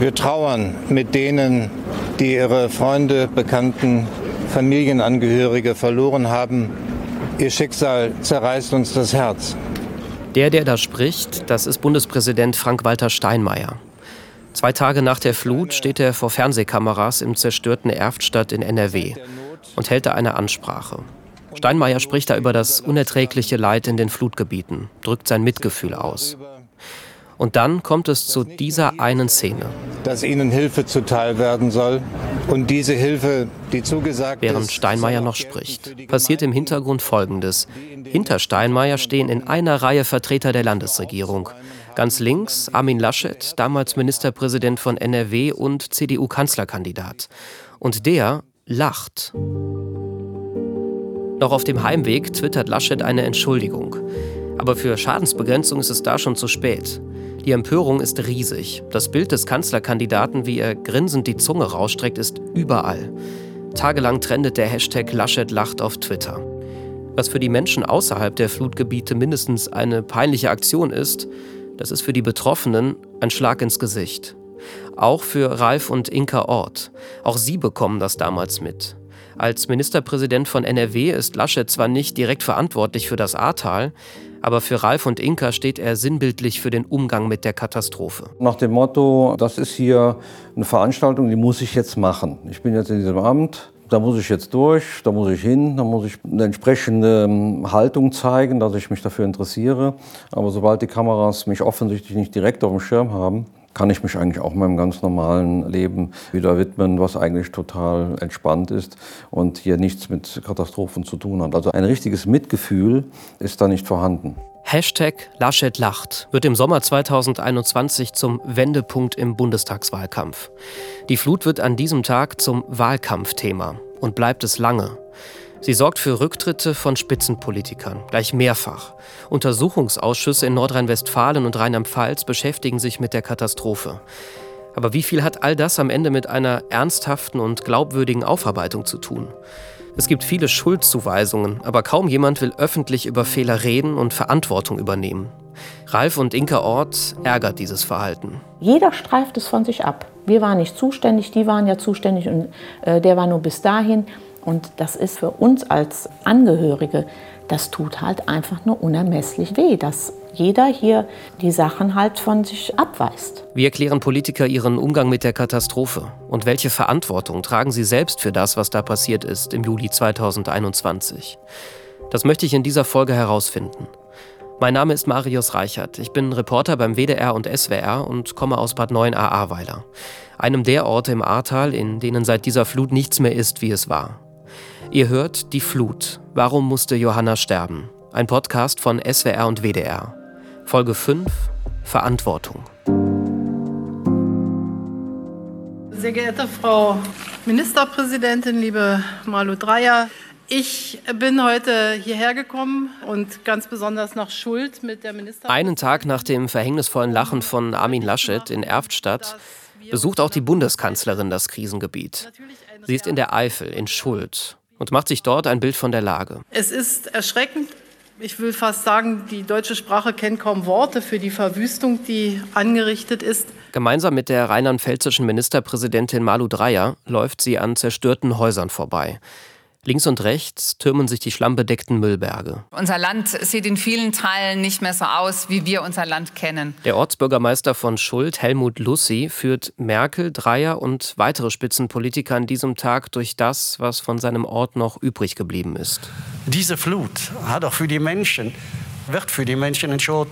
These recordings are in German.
Wir trauern mit denen, die ihre Freunde, Bekannten, Familienangehörige verloren haben. Ihr Schicksal zerreißt uns das Herz. Der, der da spricht, das ist Bundespräsident Frank-Walter Steinmeier. Zwei Tage nach der Flut steht er vor Fernsehkameras im zerstörten Erftstadt in NRW und hält da eine Ansprache. Steinmeier spricht da über das unerträgliche Leid in den Flutgebieten, drückt sein Mitgefühl aus. Und dann kommt es zu dieser einen Szene. Dass ihnen Hilfe zuteil werden soll. Und diese Hilfe, die zugesagt Während Steinmeier noch spricht, passiert im Hintergrund Folgendes. Hinter Steinmeier stehen in einer Reihe Vertreter der Landesregierung. Ganz links Armin Laschet, damals Ministerpräsident von NRW und CDU-Kanzlerkandidat. Und der lacht. Noch auf dem Heimweg twittert Laschet eine Entschuldigung. Aber für Schadensbegrenzung ist es da schon zu spät. Die Empörung ist riesig. Das Bild des Kanzlerkandidaten, wie er grinsend die Zunge rausstreckt, ist überall. Tagelang trendet der Hashtag Laschet lacht auf Twitter. Was für die Menschen außerhalb der Flutgebiete mindestens eine peinliche Aktion ist, das ist für die Betroffenen ein Schlag ins Gesicht. Auch für Ralf und Inka Ort. Auch sie bekommen das damals mit. Als Ministerpräsident von NRW ist Laschet zwar nicht direkt verantwortlich für das Ahrtal, aber für Ralf und Inka steht er sinnbildlich für den Umgang mit der Katastrophe. Nach dem Motto, das ist hier eine Veranstaltung, die muss ich jetzt machen. Ich bin jetzt in diesem Amt, da muss ich jetzt durch, da muss ich hin, da muss ich eine entsprechende ähm, Haltung zeigen, dass ich mich dafür interessiere. Aber sobald die Kameras mich offensichtlich nicht direkt auf dem Schirm haben, kann ich mich eigentlich auch meinem ganz normalen Leben wieder widmen, was eigentlich total entspannt ist und hier nichts mit Katastrophen zu tun hat. Also ein richtiges Mitgefühl ist da nicht vorhanden. Hashtag Laschet lacht wird im Sommer 2021 zum Wendepunkt im Bundestagswahlkampf. Die Flut wird an diesem Tag zum Wahlkampfthema und bleibt es lange. Sie sorgt für Rücktritte von Spitzenpolitikern, gleich mehrfach. Untersuchungsausschüsse in Nordrhein-Westfalen und Rheinland-Pfalz beschäftigen sich mit der Katastrophe. Aber wie viel hat all das am Ende mit einer ernsthaften und glaubwürdigen Aufarbeitung zu tun? Es gibt viele Schuldzuweisungen, aber kaum jemand will öffentlich über Fehler reden und Verantwortung übernehmen. Ralf und Inka Ort ärgert dieses Verhalten. Jeder streift es von sich ab. Wir waren nicht zuständig, die waren ja zuständig und äh, der war nur bis dahin. Und das ist für uns als Angehörige, das tut halt einfach nur unermesslich weh, dass jeder hier die Sachen halt von sich abweist. Wie erklären Politiker ihren Umgang mit der Katastrophe? Und welche Verantwortung tragen sie selbst für das, was da passiert ist im Juli 2021? Das möchte ich in dieser Folge herausfinden. Mein Name ist Marius Reichert. Ich bin Reporter beim WDR und SWR und komme aus Bad 9 Ahrweiler, einem der Orte im Ahrtal, in denen seit dieser Flut nichts mehr ist, wie es war. Ihr hört Die Flut. Warum musste Johanna sterben? Ein Podcast von SWR und WDR. Folge 5 Verantwortung. Sehr geehrte Frau Ministerpräsidentin, liebe Malu Dreyer, ich bin heute hierher gekommen und ganz besonders nach Schuld mit der Ministerin. Einen Tag nach dem verhängnisvollen Lachen von Armin Laschet in Erftstadt besucht auch die Bundeskanzlerin das Krisengebiet. Sie ist in der Eifel, in Schuld und macht sich dort ein Bild von der Lage. Es ist erschreckend. Ich will fast sagen, die deutsche Sprache kennt kaum Worte für die Verwüstung, die angerichtet ist. Gemeinsam mit der rheinland-pfälzischen Ministerpräsidentin Malu Dreyer läuft sie an zerstörten Häusern vorbei. Links und rechts türmen sich die schlammbedeckten Müllberge. Unser Land sieht in vielen Teilen nicht mehr so aus, wie wir unser Land kennen. Der Ortsbürgermeister von Schuld, Helmut Lussi, führt Merkel, Dreier und weitere Spitzenpolitiker an diesem Tag durch das, was von seinem Ort noch übrig geblieben ist. Diese Flut hat auch für die Menschen, wird für die Menschen in Schuld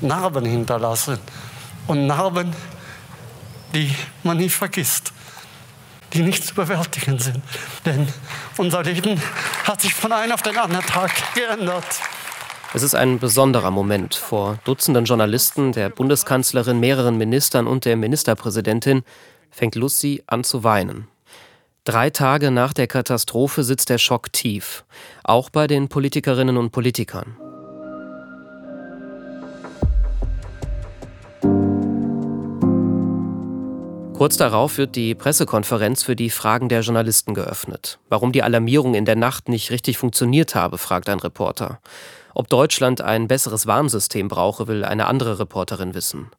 Narben hinterlassen. Und Narben, die man nie vergisst die nicht zu bewältigen sind. Denn unser Leben hat sich von einem auf den anderen Tag geändert. Es ist ein besonderer Moment. Vor Dutzenden Journalisten, der Bundeskanzlerin, mehreren Ministern und der Ministerpräsidentin fängt Lucy an zu weinen. Drei Tage nach der Katastrophe sitzt der Schock tief, auch bei den Politikerinnen und Politikern. Kurz darauf wird die Pressekonferenz für die Fragen der Journalisten geöffnet. Warum die Alarmierung in der Nacht nicht richtig funktioniert habe, fragt ein Reporter. Ob Deutschland ein besseres Warnsystem brauche, will eine andere Reporterin wissen.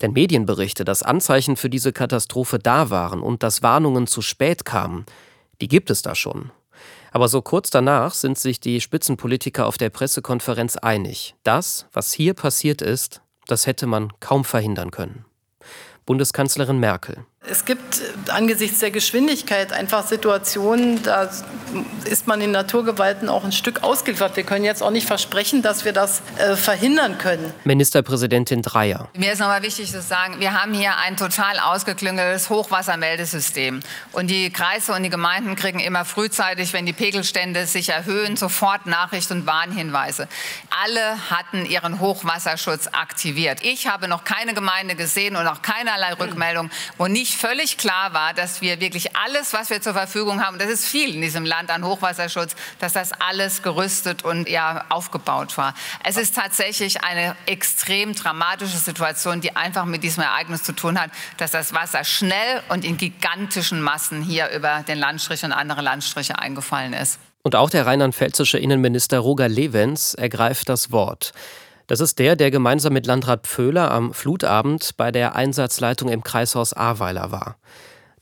Denn Medienberichte, dass Anzeichen für diese Katastrophe da waren und dass Warnungen zu spät kamen, die gibt es da schon. Aber so kurz danach sind sich die Spitzenpolitiker auf der Pressekonferenz einig. Das, was hier passiert ist, das hätte man kaum verhindern können. Bundeskanzlerin Merkel. Es gibt angesichts der Geschwindigkeit einfach Situationen, da ist man den Naturgewalten auch ein Stück ausgeliefert. Wir können jetzt auch nicht versprechen, dass wir das äh, verhindern können. Ministerpräsidentin Dreier. Mir ist nochmal wichtig zu sagen, wir haben hier ein total ausgeklüngeltes Hochwassermeldesystem. Und die Kreise und die Gemeinden kriegen immer frühzeitig, wenn die Pegelstände sich erhöhen, sofort Nachricht- und Warnhinweise. Alle hatten ihren Hochwasserschutz aktiviert. Ich habe noch keine Gemeinde gesehen und auch keinerlei Rückmeldung, wo nicht völlig klar war, dass wir wirklich alles, was wir zur Verfügung haben, das ist viel in diesem Land an Hochwasserschutz, dass das alles gerüstet und ja aufgebaut war. Es ist tatsächlich eine extrem dramatische Situation, die einfach mit diesem Ereignis zu tun hat, dass das Wasser schnell und in gigantischen Massen hier über den Landstrich und andere Landstriche eingefallen ist. Und auch der rheinland-pfälzische Innenminister Roger Levens ergreift das Wort. Das ist der, der gemeinsam mit Landrat Pföhler am Flutabend bei der Einsatzleitung im Kreishaus Ahrweiler war.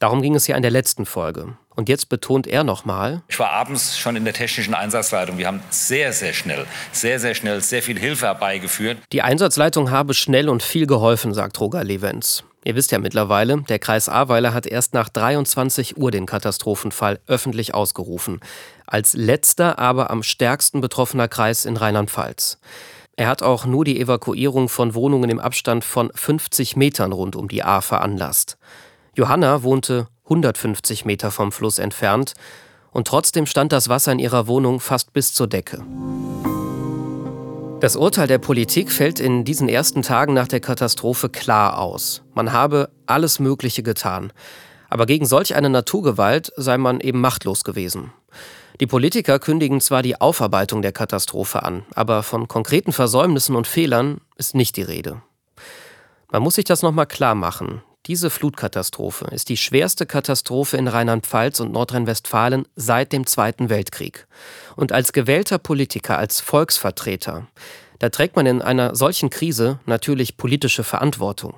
Darum ging es ja in der letzten Folge. Und jetzt betont er nochmal. Ich war abends schon in der technischen Einsatzleitung. Wir haben sehr, sehr schnell, sehr, sehr schnell sehr viel Hilfe herbeigeführt. Die Einsatzleitung habe schnell und viel geholfen, sagt Roger Levens. Ihr wisst ja mittlerweile, der Kreis Ahrweiler hat erst nach 23 Uhr den Katastrophenfall öffentlich ausgerufen. Als letzter, aber am stärksten betroffener Kreis in Rheinland-Pfalz. Er hat auch nur die Evakuierung von Wohnungen im Abstand von 50 Metern rund um die Ahr veranlasst. Johanna wohnte 150 Meter vom Fluss entfernt und trotzdem stand das Wasser in ihrer Wohnung fast bis zur Decke. Das Urteil der Politik fällt in diesen ersten Tagen nach der Katastrophe klar aus. Man habe alles Mögliche getan. Aber gegen solch eine Naturgewalt sei man eben machtlos gewesen. Die Politiker kündigen zwar die Aufarbeitung der Katastrophe an, aber von konkreten Versäumnissen und Fehlern ist nicht die Rede. Man muss sich das nochmal klar machen. Diese Flutkatastrophe ist die schwerste Katastrophe in Rheinland-Pfalz und Nordrhein-Westfalen seit dem Zweiten Weltkrieg. Und als gewählter Politiker, als Volksvertreter, da trägt man in einer solchen Krise natürlich politische Verantwortung.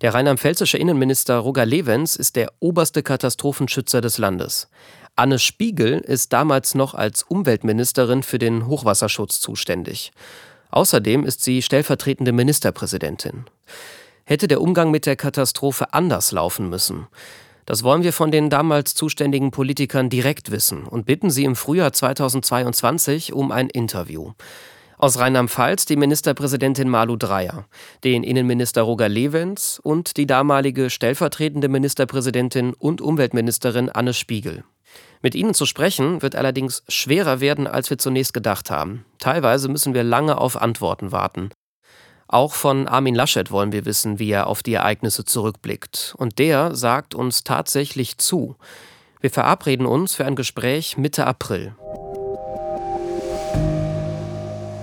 Der rheinland-pfälzische Innenminister Roger Levens ist der oberste Katastrophenschützer des Landes. Anne Spiegel ist damals noch als Umweltministerin für den Hochwasserschutz zuständig. Außerdem ist sie stellvertretende Ministerpräsidentin. Hätte der Umgang mit der Katastrophe anders laufen müssen? Das wollen wir von den damals zuständigen Politikern direkt wissen und bitten sie im Frühjahr 2022 um ein Interview. Aus Rheinland-Pfalz die Ministerpräsidentin Malu Dreyer, den Innenminister Roger Levens und die damalige stellvertretende Ministerpräsidentin und Umweltministerin Anne Spiegel. Mit ihnen zu sprechen wird allerdings schwerer werden, als wir zunächst gedacht haben. Teilweise müssen wir lange auf Antworten warten. Auch von Armin Laschet wollen wir wissen, wie er auf die Ereignisse zurückblickt. Und der sagt uns tatsächlich zu. Wir verabreden uns für ein Gespräch Mitte April.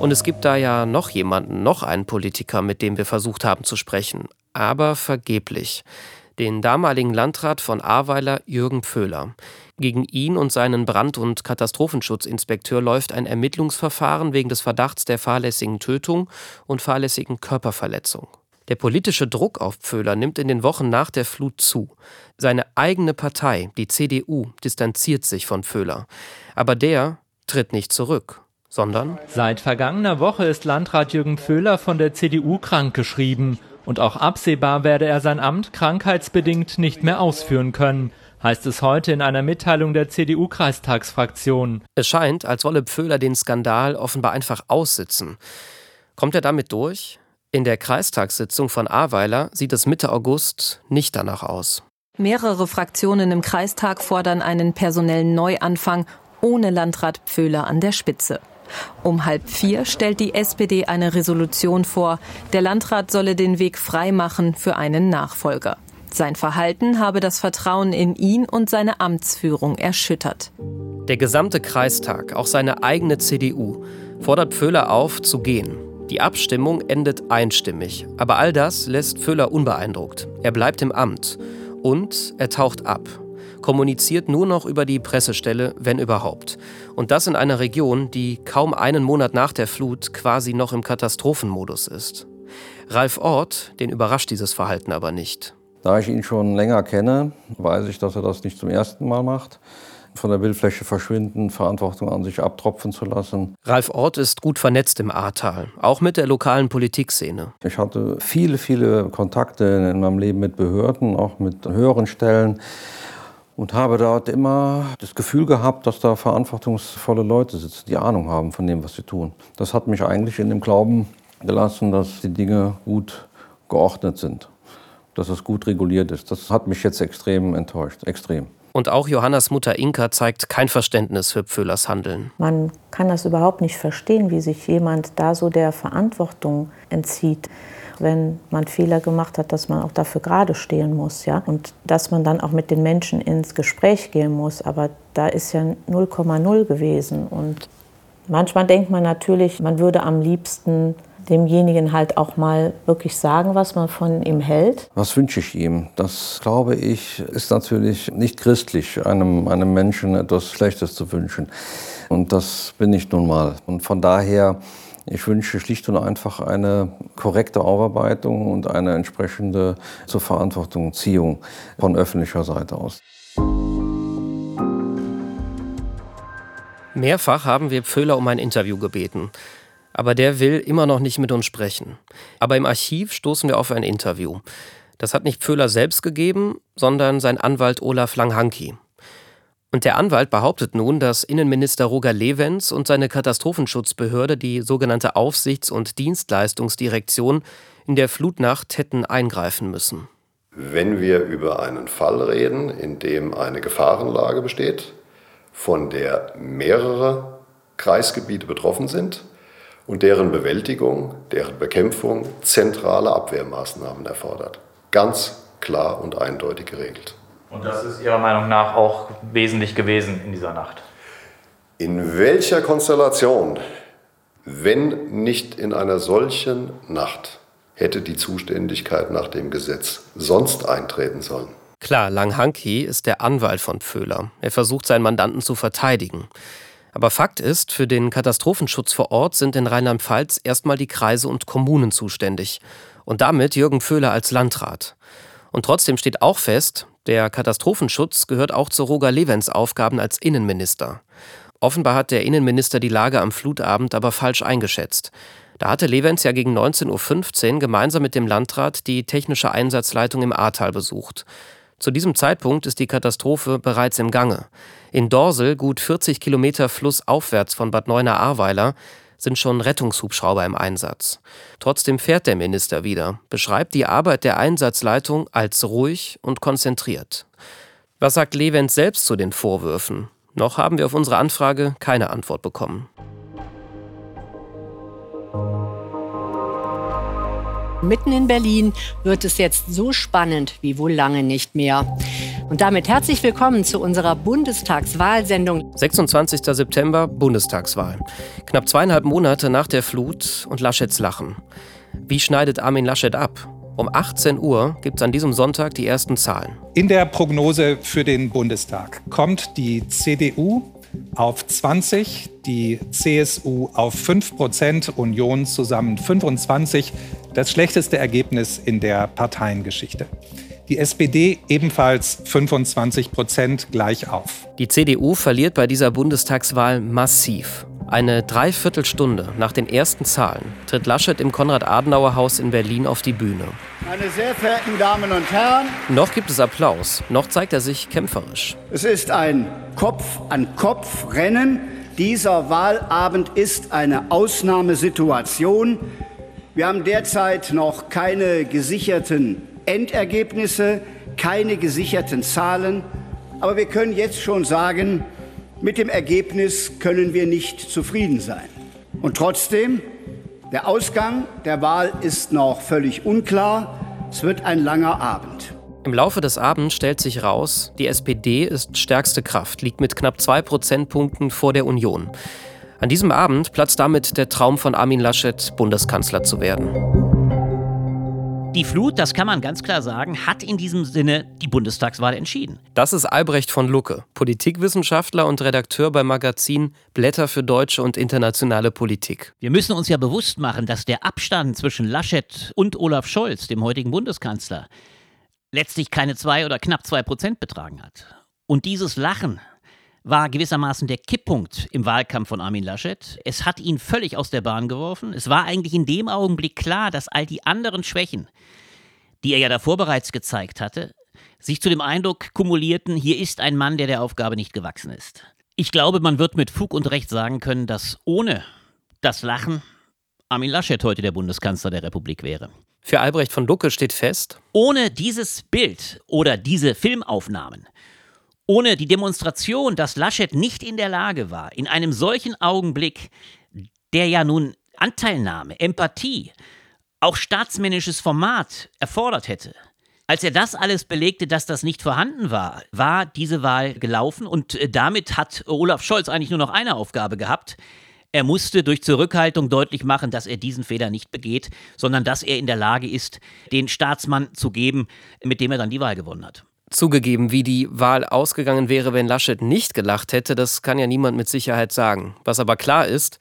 Und es gibt da ja noch jemanden, noch einen Politiker, mit dem wir versucht haben zu sprechen. Aber vergeblich. Den damaligen Landrat von Ahrweiler, Jürgen Pföhler. Gegen ihn und seinen Brand- und Katastrophenschutzinspekteur läuft ein Ermittlungsverfahren wegen des Verdachts der fahrlässigen Tötung und fahrlässigen Körperverletzung. Der politische Druck auf Pföhler nimmt in den Wochen nach der Flut zu. Seine eigene Partei, die CDU, distanziert sich von Pföhler. Aber der tritt nicht zurück, sondern Seit vergangener Woche ist Landrat Jürgen Pföhler von der CDU krankgeschrieben. Und auch absehbar werde er sein Amt krankheitsbedingt nicht mehr ausführen können heißt es heute in einer Mitteilung der CDU-Kreistagsfraktion. Es scheint, als wolle Pföhler den Skandal offenbar einfach aussitzen. Kommt er damit durch? In der Kreistagssitzung von Ahrweiler sieht es Mitte August nicht danach aus. Mehrere Fraktionen im Kreistag fordern einen personellen Neuanfang ohne Landrat Pföhler an der Spitze. Um halb vier stellt die SPD eine Resolution vor. Der Landrat solle den Weg freimachen für einen Nachfolger. Sein Verhalten habe das Vertrauen in ihn und seine Amtsführung erschüttert. Der gesamte Kreistag, auch seine eigene CDU, fordert Pföhler auf, zu gehen. Die Abstimmung endet einstimmig, aber all das lässt Pföhler unbeeindruckt. Er bleibt im Amt und er taucht ab, kommuniziert nur noch über die Pressestelle, wenn überhaupt. Und das in einer Region, die kaum einen Monat nach der Flut quasi noch im Katastrophenmodus ist. Ralf Ort, den überrascht dieses Verhalten aber nicht. Da ich ihn schon länger kenne, weiß ich, dass er das nicht zum ersten Mal macht. Von der Bildfläche verschwinden, Verantwortung an sich abtropfen zu lassen. Ralf Ort ist gut vernetzt im Ahrtal, auch mit der lokalen Politikszene. Ich hatte viele, viele Kontakte in meinem Leben mit Behörden, auch mit höheren Stellen und habe dort immer das Gefühl gehabt, dass da verantwortungsvolle Leute sitzen, die Ahnung haben von dem, was sie tun. Das hat mich eigentlich in dem Glauben gelassen, dass die Dinge gut geordnet sind dass es gut reguliert ist. Das hat mich jetzt extrem enttäuscht, extrem. Und auch Johannas Mutter Inka zeigt kein Verständnis für Pföhlers Handeln. Man kann das überhaupt nicht verstehen, wie sich jemand da so der Verantwortung entzieht. Wenn man Fehler gemacht hat, dass man auch dafür gerade stehen muss, ja, und dass man dann auch mit den Menschen ins Gespräch gehen muss. Aber da ist ja 0,0 gewesen. Und manchmal denkt man natürlich, man würde am liebsten demjenigen halt auch mal wirklich sagen, was man von ihm hält. Was wünsche ich ihm? Das, glaube ich, ist natürlich nicht christlich, einem, einem Menschen etwas Schlechtes zu wünschen. Und das bin ich nun mal. Und von daher, ich wünsche schlicht und einfach eine korrekte Aufarbeitung und eine entsprechende zur Verantwortung Ziehung von öffentlicher Seite aus. Mehrfach haben wir Pföhler um ein Interview gebeten aber der will immer noch nicht mit uns sprechen. Aber im Archiv stoßen wir auf ein Interview. Das hat nicht Pföhler selbst gegeben, sondern sein Anwalt Olaf Langhanki. Und der Anwalt behauptet nun, dass Innenminister Roger Levens und seine Katastrophenschutzbehörde, die sogenannte Aufsichts- und Dienstleistungsdirektion, in der Flutnacht hätten eingreifen müssen. Wenn wir über einen Fall reden, in dem eine Gefahrenlage besteht, von der mehrere Kreisgebiete betroffen sind, und deren Bewältigung, deren Bekämpfung zentrale Abwehrmaßnahmen erfordert. Ganz klar und eindeutig geregelt. Und das ist Ihrer Meinung nach auch wesentlich gewesen in dieser Nacht? In welcher Konstellation, wenn nicht in einer solchen Nacht, hätte die Zuständigkeit nach dem Gesetz sonst eintreten sollen? Klar, Langhanki ist der Anwalt von Pföhler. Er versucht seinen Mandanten zu verteidigen. Aber Fakt ist, für den Katastrophenschutz vor Ort sind in Rheinland-Pfalz erstmal die Kreise und Kommunen zuständig. Und damit Jürgen Föhler als Landrat. Und trotzdem steht auch fest, der Katastrophenschutz gehört auch zu Roger Levens Aufgaben als Innenminister. Offenbar hat der Innenminister die Lage am Flutabend aber falsch eingeschätzt. Da hatte Levens ja gegen 19.15 Uhr gemeinsam mit dem Landrat die technische Einsatzleitung im Ahrtal besucht. Zu diesem Zeitpunkt ist die Katastrophe bereits im Gange. In Dorsel, gut 40 Kilometer flussaufwärts von Bad Neuenahr-Ahrweiler, sind schon Rettungshubschrauber im Einsatz. Trotzdem fährt der Minister wieder, beschreibt die Arbeit der Einsatzleitung als ruhig und konzentriert. Was sagt Levent selbst zu den Vorwürfen? Noch haben wir auf unsere Anfrage keine Antwort bekommen. Mitten in Berlin wird es jetzt so spannend wie wohl lange nicht mehr. Und damit herzlich willkommen zu unserer Bundestagswahlsendung. 26. September, Bundestagswahl. Knapp zweieinhalb Monate nach der Flut und Laschets Lachen. Wie schneidet Armin Laschet ab? Um 18 Uhr gibt es an diesem Sonntag die ersten Zahlen. In der Prognose für den Bundestag kommt die CDU auf 20, die CSU auf 5 Prozent, Union zusammen 25. Das schlechteste Ergebnis in der Parteiengeschichte. Die SPD ebenfalls 25 Prozent gleich auf. Die CDU verliert bei dieser Bundestagswahl massiv. Eine Dreiviertelstunde nach den ersten Zahlen tritt Laschet im Konrad-Adenauer-Haus in Berlin auf die Bühne. Meine sehr verehrten Damen und Herren, noch gibt es Applaus, noch zeigt er sich kämpferisch. Es ist ein Kopf-an-Kopf-Rennen. Dieser Wahlabend ist eine Ausnahmesituation. Wir haben derzeit noch keine gesicherten Endergebnisse, keine gesicherten Zahlen. Aber wir können jetzt schon sagen, mit dem Ergebnis können wir nicht zufrieden sein. Und trotzdem, der Ausgang der Wahl ist noch völlig unklar. Es wird ein langer Abend. Im Laufe des Abends stellt sich raus, die SPD ist stärkste Kraft, liegt mit knapp zwei Prozentpunkten vor der Union. An diesem Abend platzt damit der Traum von Armin Laschet, Bundeskanzler zu werden. Die Flut, das kann man ganz klar sagen, hat in diesem Sinne die Bundestagswahl entschieden. Das ist Albrecht von Lucke, Politikwissenschaftler und Redakteur beim Magazin Blätter für deutsche und internationale Politik. Wir müssen uns ja bewusst machen, dass der Abstand zwischen Laschet und Olaf Scholz, dem heutigen Bundeskanzler, letztlich keine zwei oder knapp zwei Prozent betragen hat. Und dieses Lachen war gewissermaßen der Kipppunkt im Wahlkampf von Armin Laschet. Es hat ihn völlig aus der Bahn geworfen. Es war eigentlich in dem Augenblick klar, dass all die anderen Schwächen, die er ja davor bereits gezeigt hatte, sich zu dem Eindruck kumulierten, hier ist ein Mann, der der Aufgabe nicht gewachsen ist. Ich glaube, man wird mit Fug und Recht sagen können, dass ohne das Lachen Armin Laschet heute der Bundeskanzler der Republik wäre. Für Albrecht von Lucke steht fest, ohne dieses Bild oder diese Filmaufnahmen ohne die Demonstration, dass Laschet nicht in der Lage war, in einem solchen Augenblick, der ja nun Anteilnahme, Empathie, auch staatsmännisches Format erfordert hätte, als er das alles belegte, dass das nicht vorhanden war, war diese Wahl gelaufen und äh, damit hat Olaf Scholz eigentlich nur noch eine Aufgabe gehabt. Er musste durch Zurückhaltung deutlich machen, dass er diesen Fehler nicht begeht, sondern dass er in der Lage ist, den Staatsmann zu geben, mit dem er dann die Wahl gewonnen hat. Zugegeben, wie die Wahl ausgegangen wäre, wenn Laschet nicht gelacht hätte, das kann ja niemand mit Sicherheit sagen. Was aber klar ist,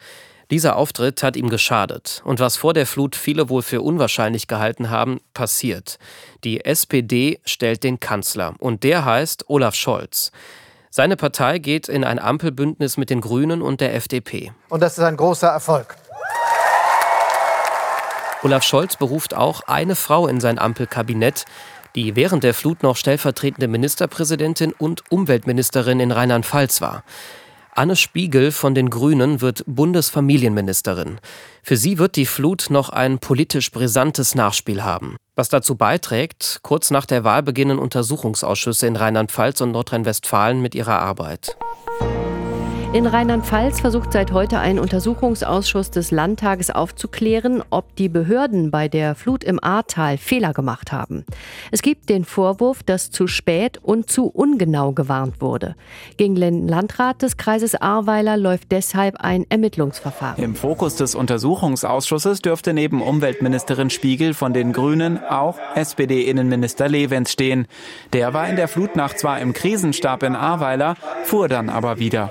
dieser Auftritt hat ihm geschadet. Und was vor der Flut viele wohl für unwahrscheinlich gehalten haben, passiert. Die SPD stellt den Kanzler. Und der heißt Olaf Scholz. Seine Partei geht in ein Ampelbündnis mit den Grünen und der FDP. Und das ist ein großer Erfolg. Olaf Scholz beruft auch eine Frau in sein Ampelkabinett, die während der Flut noch stellvertretende Ministerpräsidentin und Umweltministerin in Rheinland-Pfalz war. Anne Spiegel von den Grünen wird Bundesfamilienministerin. Für sie wird die Flut noch ein politisch brisantes Nachspiel haben. Was dazu beiträgt, kurz nach der Wahl beginnen Untersuchungsausschüsse in Rheinland-Pfalz und Nordrhein-Westfalen mit ihrer Arbeit. In Rheinland-Pfalz versucht seit heute ein Untersuchungsausschuss des Landtages aufzuklären, ob die Behörden bei der Flut im Ahrtal Fehler gemacht haben. Es gibt den Vorwurf, dass zu spät und zu ungenau gewarnt wurde. Gegen den Landrat des Kreises Ahrweiler läuft deshalb ein Ermittlungsverfahren. Im Fokus des Untersuchungsausschusses dürfte neben Umweltministerin Spiegel von den Grünen auch SPD-Innenminister Levens stehen. Der war in der Flutnacht zwar im Krisenstab in Ahrweiler, fuhr dann aber wieder.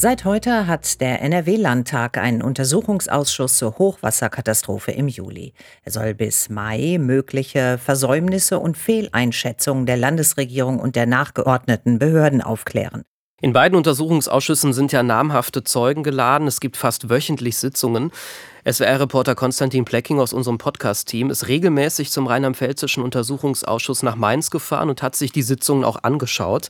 Seit heute hat der NRW-Landtag einen Untersuchungsausschuss zur Hochwasserkatastrophe im Juli. Er soll bis Mai mögliche Versäumnisse und Fehleinschätzungen der Landesregierung und der nachgeordneten Behörden aufklären. In beiden Untersuchungsausschüssen sind ja namhafte Zeugen geladen. Es gibt fast wöchentlich Sitzungen. SWR-Reporter Konstantin Plecking aus unserem Podcast-Team ist regelmäßig zum Rheinland-Pfälzischen Untersuchungsausschuss nach Mainz gefahren und hat sich die Sitzungen auch angeschaut.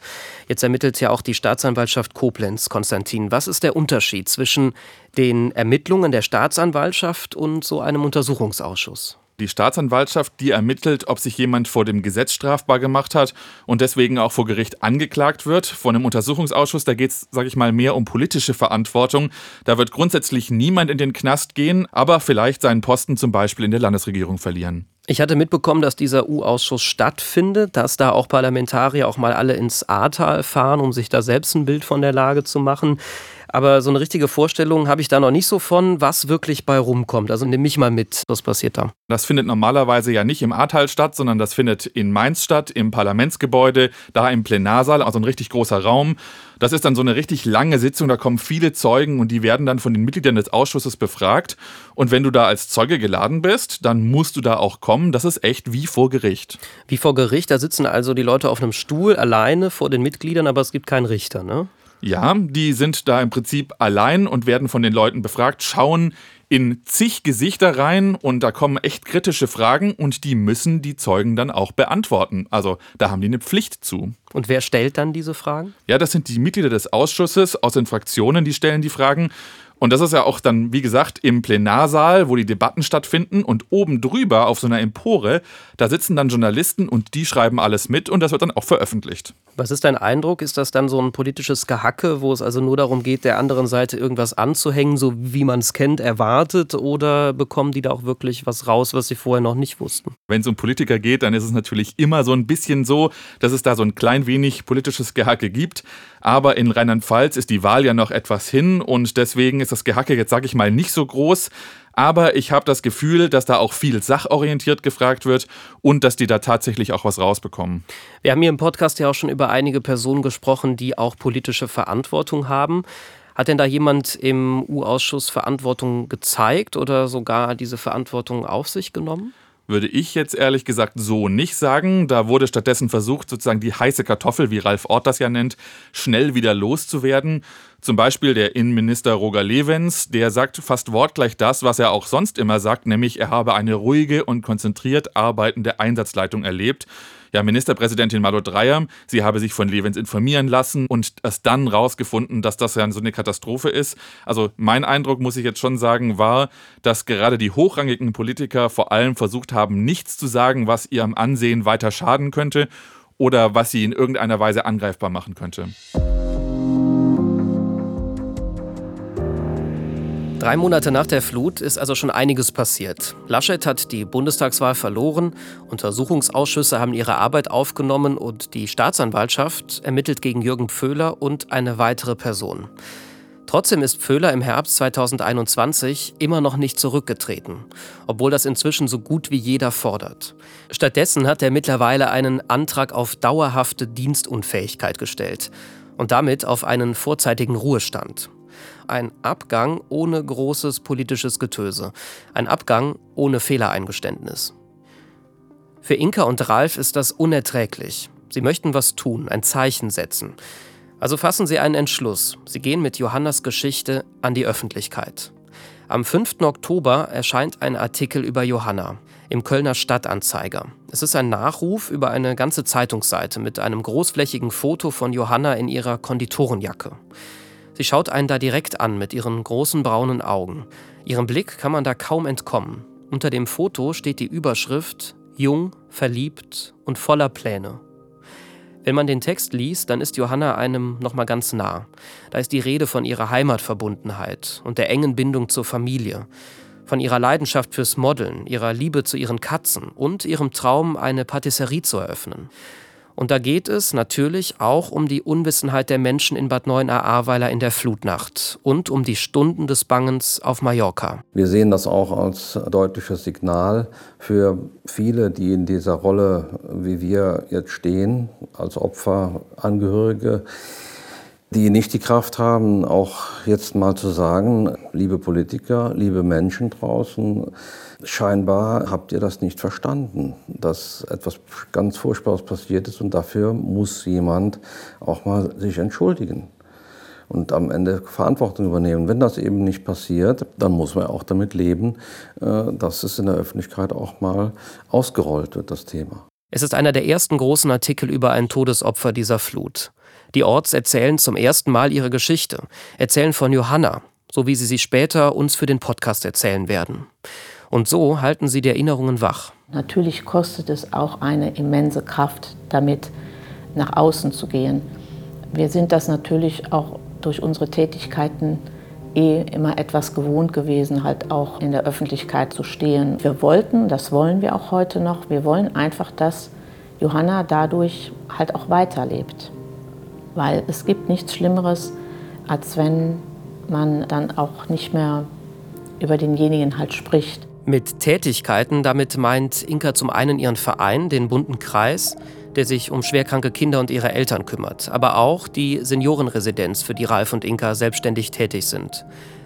Jetzt ermittelt ja auch die Staatsanwaltschaft Koblenz. Konstantin, was ist der Unterschied zwischen den Ermittlungen der Staatsanwaltschaft und so einem Untersuchungsausschuss? Die Staatsanwaltschaft, die ermittelt, ob sich jemand vor dem Gesetz strafbar gemacht hat und deswegen auch vor Gericht angeklagt wird. Von einem Untersuchungsausschuss, da geht es, sage ich mal, mehr um politische Verantwortung. Da wird grundsätzlich niemand in den Knast gehen, aber vielleicht seinen Posten zum Beispiel in der Landesregierung verlieren. Ich hatte mitbekommen, dass dieser U-Ausschuss stattfindet, dass da auch Parlamentarier auch mal alle ins Ahrtal fahren, um sich da selbst ein Bild von der Lage zu machen. Aber so eine richtige Vorstellung habe ich da noch nicht so von, was wirklich bei rumkommt. Also nimm mich mal mit, was passiert da. Das findet normalerweise ja nicht im Ahrtal statt, sondern das findet in Mainz statt, im Parlamentsgebäude, da im Plenarsaal, also ein richtig großer Raum. Das ist dann so eine richtig lange Sitzung, da kommen viele Zeugen und die werden dann von den Mitgliedern des Ausschusses befragt. Und wenn du da als Zeuge geladen bist, dann musst du da auch kommen. Das ist echt wie vor Gericht. Wie vor Gericht, da sitzen also die Leute auf einem Stuhl alleine vor den Mitgliedern, aber es gibt keinen Richter, ne? Ja, die sind da im Prinzip allein und werden von den Leuten befragt, schauen in zig Gesichter rein und da kommen echt kritische Fragen und die müssen die Zeugen dann auch beantworten. Also da haben die eine Pflicht zu. Und wer stellt dann diese Fragen? Ja, das sind die Mitglieder des Ausschusses aus den Fraktionen, die stellen die Fragen. Und das ist ja auch dann, wie gesagt, im Plenarsaal, wo die Debatten stattfinden. Und oben drüber auf so einer Empore, da sitzen dann Journalisten und die schreiben alles mit und das wird dann auch veröffentlicht. Was ist dein Eindruck? Ist das dann so ein politisches Gehacke, wo es also nur darum geht, der anderen Seite irgendwas anzuhängen, so wie man es kennt, erwartet? Oder bekommen die da auch wirklich was raus, was sie vorher noch nicht wussten? Wenn es um Politiker geht, dann ist es natürlich immer so ein bisschen so, dass es da so ein klein wenig politisches Gehacke gibt. Aber in Rheinland-Pfalz ist die Wahl ja noch etwas hin und deswegen ist das Gehacke jetzt, sage ich mal, nicht so groß. Aber ich habe das Gefühl, dass da auch viel sachorientiert gefragt wird und dass die da tatsächlich auch was rausbekommen. Wir haben hier im Podcast ja auch schon über einige Personen gesprochen, die auch politische Verantwortung haben. Hat denn da jemand im U-Ausschuss Verantwortung gezeigt oder sogar diese Verantwortung auf sich genommen? Würde ich jetzt ehrlich gesagt so nicht sagen. Da wurde stattdessen versucht, sozusagen die heiße Kartoffel, wie Ralf Ort das ja nennt, schnell wieder loszuwerden. Zum Beispiel der Innenminister Roger Levens, der sagt fast wortgleich das, was er auch sonst immer sagt, nämlich er habe eine ruhige und konzentriert arbeitende Einsatzleitung erlebt. Ja, Ministerpräsidentin Malu Dreyer, sie habe sich von Levens informieren lassen und erst dann rausgefunden, dass das ja so eine Katastrophe ist. Also mein Eindruck, muss ich jetzt schon sagen, war, dass gerade die hochrangigen Politiker vor allem versucht haben, nichts zu sagen, was ihrem Ansehen weiter schaden könnte oder was sie in irgendeiner Weise angreifbar machen könnte. Drei Monate nach der Flut ist also schon einiges passiert. Laschet hat die Bundestagswahl verloren, Untersuchungsausschüsse haben ihre Arbeit aufgenommen und die Staatsanwaltschaft ermittelt gegen Jürgen Pföhler und eine weitere Person. Trotzdem ist Pföhler im Herbst 2021 immer noch nicht zurückgetreten, obwohl das inzwischen so gut wie jeder fordert. Stattdessen hat er mittlerweile einen Antrag auf dauerhafte Dienstunfähigkeit gestellt und damit auf einen vorzeitigen Ruhestand. Ein Abgang ohne großes politisches Getöse. Ein Abgang ohne Fehlereingeständnis. Für Inka und Ralf ist das unerträglich. Sie möchten was tun, ein Zeichen setzen. Also fassen sie einen Entschluss. Sie gehen mit Johannas Geschichte an die Öffentlichkeit. Am 5. Oktober erscheint ein Artikel über Johanna im Kölner Stadtanzeiger. Es ist ein Nachruf über eine ganze Zeitungsseite mit einem großflächigen Foto von Johanna in ihrer Konditorenjacke. Sie schaut einen da direkt an mit ihren großen braunen Augen. Ihrem Blick kann man da kaum entkommen. Unter dem Foto steht die Überschrift Jung, verliebt und voller Pläne. Wenn man den Text liest, dann ist Johanna einem nochmal ganz nah. Da ist die Rede von ihrer Heimatverbundenheit und der engen Bindung zur Familie, von ihrer Leidenschaft fürs Modeln, ihrer Liebe zu ihren Katzen und ihrem Traum, eine Patisserie zu eröffnen. Und da geht es natürlich auch um die Unwissenheit der Menschen in Bad 9 Ahrweiler in der Flutnacht und um die Stunden des Bangens auf Mallorca. Wir sehen das auch als deutliches Signal für viele, die in dieser Rolle, wie wir jetzt stehen, als Opfer, Angehörige, die nicht die Kraft haben, auch jetzt mal zu sagen, liebe Politiker, liebe Menschen draußen, scheinbar habt ihr das nicht verstanden, dass etwas ganz Furchtbares passiert ist und dafür muss jemand auch mal sich entschuldigen und am Ende Verantwortung übernehmen. Wenn das eben nicht passiert, dann muss man auch damit leben, äh, dass es in der Öffentlichkeit auch mal ausgerollt wird, das Thema. Es ist einer der ersten großen Artikel über ein Todesopfer dieser Flut. Die Orts erzählen zum ersten Mal ihre Geschichte, erzählen von Johanna, so wie sie sie später uns für den Podcast erzählen werden. Und so halten sie die Erinnerungen wach. Natürlich kostet es auch eine immense Kraft, damit nach außen zu gehen. Wir sind das natürlich auch durch unsere Tätigkeiten eh immer etwas gewohnt gewesen, halt auch in der Öffentlichkeit zu stehen. Wir wollten, das wollen wir auch heute noch, wir wollen einfach, dass Johanna dadurch halt auch weiterlebt weil es gibt nichts Schlimmeres, als wenn man dann auch nicht mehr über denjenigen halt spricht. Mit Tätigkeiten, damit meint Inka zum einen ihren Verein, den bunten Kreis, der sich um schwerkranke Kinder und ihre Eltern kümmert, aber auch die Seniorenresidenz, für die Ralf und Inka selbstständig tätig sind.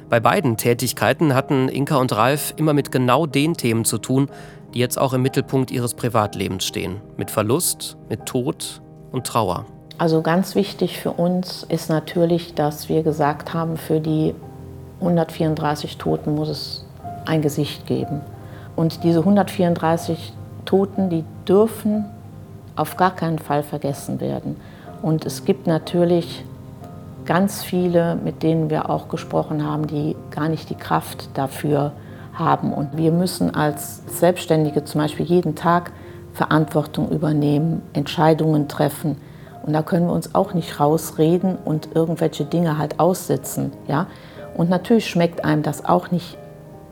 Bei beiden Tätigkeiten hatten Inka und Ralf immer mit genau den Themen zu tun, die jetzt auch im Mittelpunkt ihres Privatlebens stehen. Mit Verlust, mit Tod und Trauer. Also ganz wichtig für uns ist natürlich, dass wir gesagt haben, für die 134 Toten muss es ein Gesicht geben. Und diese 134 Toten, die dürfen auf gar keinen Fall vergessen werden. Und es gibt natürlich ganz viele, mit denen wir auch gesprochen haben, die gar nicht die Kraft dafür haben. Und wir müssen als Selbstständige zum Beispiel jeden Tag Verantwortung übernehmen, Entscheidungen treffen und da können wir uns auch nicht rausreden und irgendwelche Dinge halt aussitzen. Ja? Und natürlich schmeckt einem das auch nicht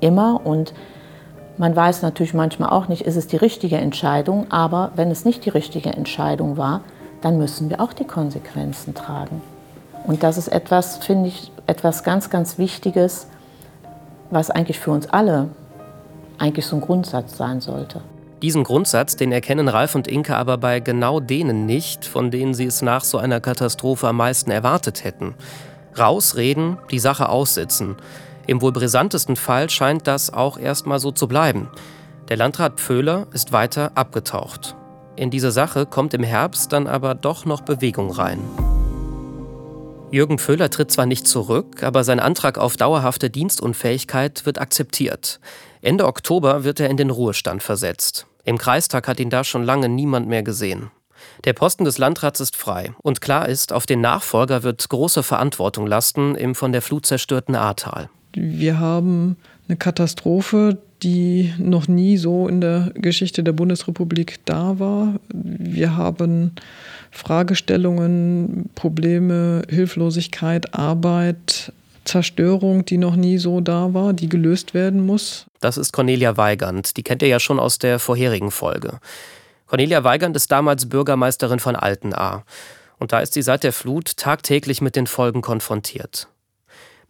immer und man weiß natürlich manchmal auch nicht, ist es die richtige Entscheidung, aber wenn es nicht die richtige Entscheidung war, dann müssen wir auch die Konsequenzen tragen. Und das ist etwas, finde ich, etwas ganz, ganz Wichtiges, was eigentlich für uns alle eigentlich so ein Grundsatz sein sollte. Diesen Grundsatz, den erkennen Ralf und Inke aber bei genau denen nicht, von denen sie es nach so einer Katastrophe am meisten erwartet hätten. Rausreden, die Sache aussitzen. Im wohl brisantesten Fall scheint das auch erstmal so zu bleiben. Der Landrat Pföhler ist weiter abgetaucht. In diese Sache kommt im Herbst dann aber doch noch Bewegung rein. Jürgen Pföhler tritt zwar nicht zurück, aber sein Antrag auf dauerhafte Dienstunfähigkeit wird akzeptiert. Ende Oktober wird er in den Ruhestand versetzt. Im Kreistag hat ihn da schon lange niemand mehr gesehen. Der Posten des Landrats ist frei und klar ist, auf den Nachfolger wird große Verantwortung lasten im von der Flut zerstörten Ahrtal. Wir haben eine Katastrophe, die noch nie so in der Geschichte der Bundesrepublik da war. Wir haben Fragestellungen, Probleme, Hilflosigkeit, Arbeit, Zerstörung, die noch nie so da war, die gelöst werden muss. Das ist Cornelia Weigand. Die kennt ihr ja schon aus der vorherigen Folge. Cornelia Weigand ist damals Bürgermeisterin von Altenahr. Und da ist sie seit der Flut tagtäglich mit den Folgen konfrontiert.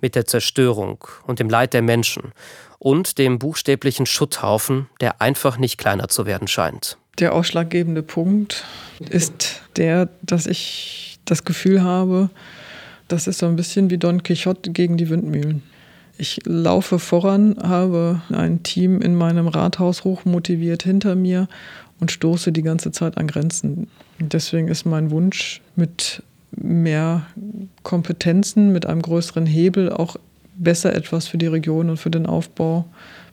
Mit der Zerstörung und dem Leid der Menschen und dem buchstäblichen Schutthaufen, der einfach nicht kleiner zu werden scheint. Der ausschlaggebende Punkt ist der, dass ich das Gefühl habe, das ist so ein bisschen wie Don Quixote gegen die Windmühlen. Ich laufe voran, habe ein Team in meinem Rathaus hochmotiviert hinter mir und stoße die ganze Zeit an Grenzen. Deswegen ist mein Wunsch, mit mehr Kompetenzen, mit einem größeren Hebel auch besser etwas für die Region und für den Aufbau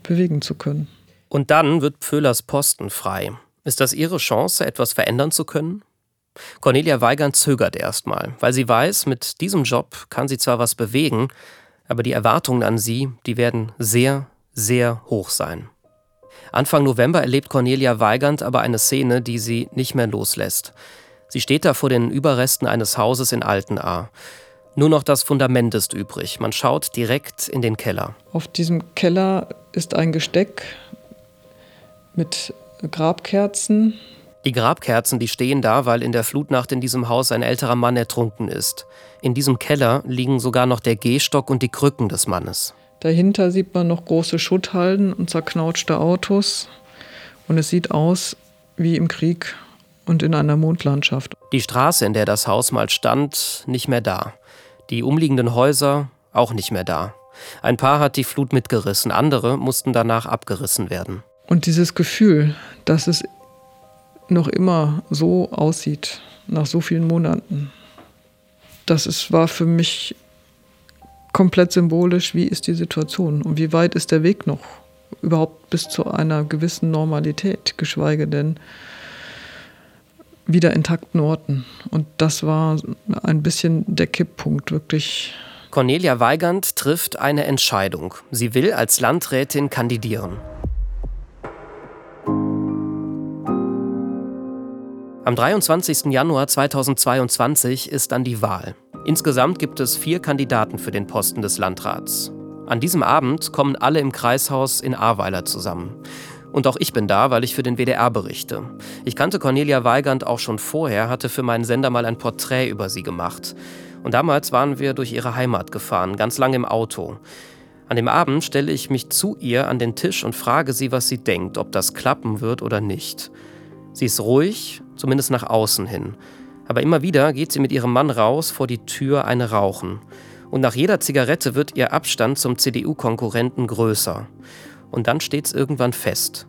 bewegen zu können. Und dann wird Pföhlers Posten frei. Ist das Ihre Chance, etwas verändern zu können? Cornelia Weigand zögert erstmal, weil sie weiß, mit diesem Job kann sie zwar was bewegen, aber die Erwartungen an sie, die werden sehr, sehr hoch sein. Anfang November erlebt Cornelia Weigand aber eine Szene, die sie nicht mehr loslässt. Sie steht da vor den Überresten eines Hauses in Altenahr. Nur noch das Fundament ist übrig. Man schaut direkt in den Keller. Auf diesem Keller ist ein Gesteck mit Grabkerzen, die Grabkerzen, die stehen da, weil in der Flutnacht in diesem Haus ein älterer Mann ertrunken ist. In diesem Keller liegen sogar noch der Gehstock und die Krücken des Mannes. Dahinter sieht man noch große Schutthalden und zerknautschte Autos. Und es sieht aus wie im Krieg und in einer Mondlandschaft. Die Straße, in der das Haus mal stand, nicht mehr da. Die umliegenden Häuser auch nicht mehr da. Ein paar hat die Flut mitgerissen, andere mussten danach abgerissen werden. Und dieses Gefühl, dass es noch immer so aussieht, nach so vielen Monaten. Das ist, war für mich komplett symbolisch, wie ist die Situation und wie weit ist der Weg noch überhaupt bis zu einer gewissen Normalität, geschweige denn wieder intakten Orten. Und das war ein bisschen der Kipppunkt, wirklich. Cornelia Weigand trifft eine Entscheidung. Sie will als Landrätin kandidieren. Am 23. Januar 2022 ist dann die Wahl. Insgesamt gibt es vier Kandidaten für den Posten des Landrats. An diesem Abend kommen alle im Kreishaus in Ahrweiler zusammen. Und auch ich bin da, weil ich für den WDR berichte. Ich kannte Cornelia Weigand auch schon vorher, hatte für meinen Sender mal ein Porträt über sie gemacht. Und damals waren wir durch ihre Heimat gefahren, ganz lang im Auto. An dem Abend stelle ich mich zu ihr an den Tisch und frage sie, was sie denkt, ob das klappen wird oder nicht. Sie ist ruhig, zumindest nach außen hin. Aber immer wieder geht sie mit ihrem Mann raus vor die Tür eine rauchen. Und nach jeder Zigarette wird ihr Abstand zum CDU-Konkurrenten größer. Und dann steht es irgendwann fest.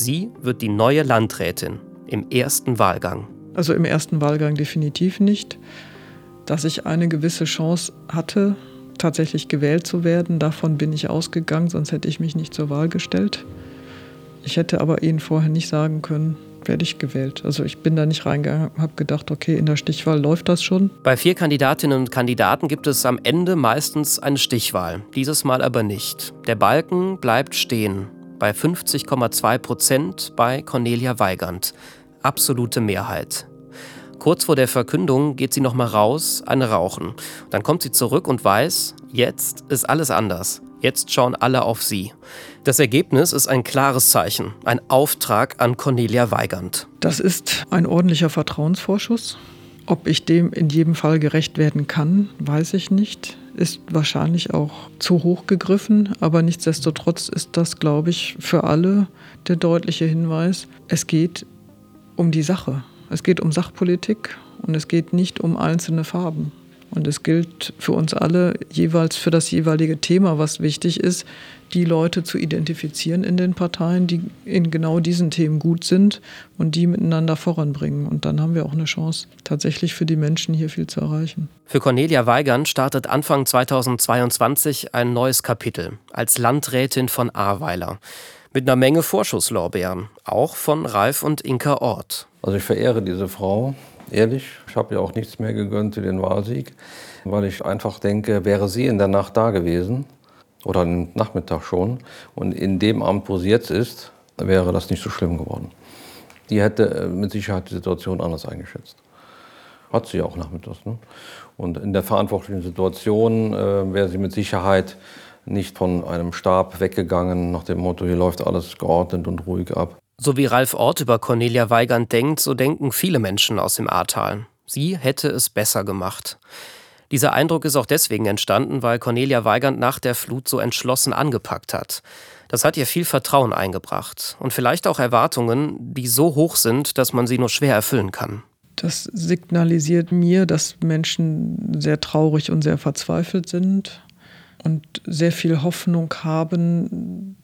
Sie wird die neue Landrätin im ersten Wahlgang. Also im ersten Wahlgang definitiv nicht. Dass ich eine gewisse Chance hatte, tatsächlich gewählt zu werden, davon bin ich ausgegangen, sonst hätte ich mich nicht zur Wahl gestellt. Ich hätte aber Ihnen vorher nicht sagen können, werde ich gewählt. Also ich bin da nicht reingegangen, habe gedacht, okay, in der Stichwahl läuft das schon. Bei vier Kandidatinnen und Kandidaten gibt es am Ende meistens eine Stichwahl, dieses Mal aber nicht. Der Balken bleibt stehen bei 50,2 Prozent bei Cornelia Weigand. Absolute Mehrheit. Kurz vor der Verkündung geht sie nochmal raus, eine rauchen. Dann kommt sie zurück und weiß, jetzt ist alles anders. Jetzt schauen alle auf sie. Das Ergebnis ist ein klares Zeichen, ein Auftrag an Cornelia Weigand. Das ist ein ordentlicher Vertrauensvorschuss. Ob ich dem in jedem Fall gerecht werden kann, weiß ich nicht. Ist wahrscheinlich auch zu hoch gegriffen, aber nichtsdestotrotz ist das, glaube ich, für alle der deutliche Hinweis, es geht um die Sache. Es geht um Sachpolitik und es geht nicht um einzelne Farben. Und es gilt für uns alle jeweils für das jeweilige Thema, was wichtig ist, die Leute zu identifizieren in den Parteien, die in genau diesen Themen gut sind und die miteinander voranbringen. Und dann haben wir auch eine Chance, tatsächlich für die Menschen hier viel zu erreichen. Für Cornelia Weigand startet Anfang 2022 ein neues Kapitel als Landrätin von Ahrweiler. Mit einer Menge Vorschusslorbeeren, auch von Ralf und Inka Ort. Also ich verehre diese Frau ehrlich. Ich habe ihr auch nichts mehr gegönnt für den Wahlsieg, weil ich einfach denke, wäre sie in der Nacht da gewesen oder am Nachmittag schon und in dem Amt, wo sie jetzt ist, wäre das nicht so schlimm geworden. Die hätte äh, mit Sicherheit die Situation anders eingeschätzt. Hat sie auch nachmittags. Ne? Und in der verantwortlichen Situation äh, wäre sie mit Sicherheit nicht von einem Stab weggegangen nach dem Motto, hier läuft alles geordnet und ruhig ab. So wie Ralf Ort über Cornelia Weigand denkt, so denken viele Menschen aus dem Ahrtal. Sie hätte es besser gemacht. Dieser Eindruck ist auch deswegen entstanden, weil Cornelia Weigand nach der Flut so entschlossen angepackt hat. Das hat ihr viel Vertrauen eingebracht und vielleicht auch Erwartungen, die so hoch sind, dass man sie nur schwer erfüllen kann. Das signalisiert mir, dass Menschen sehr traurig und sehr verzweifelt sind und sehr viel Hoffnung haben,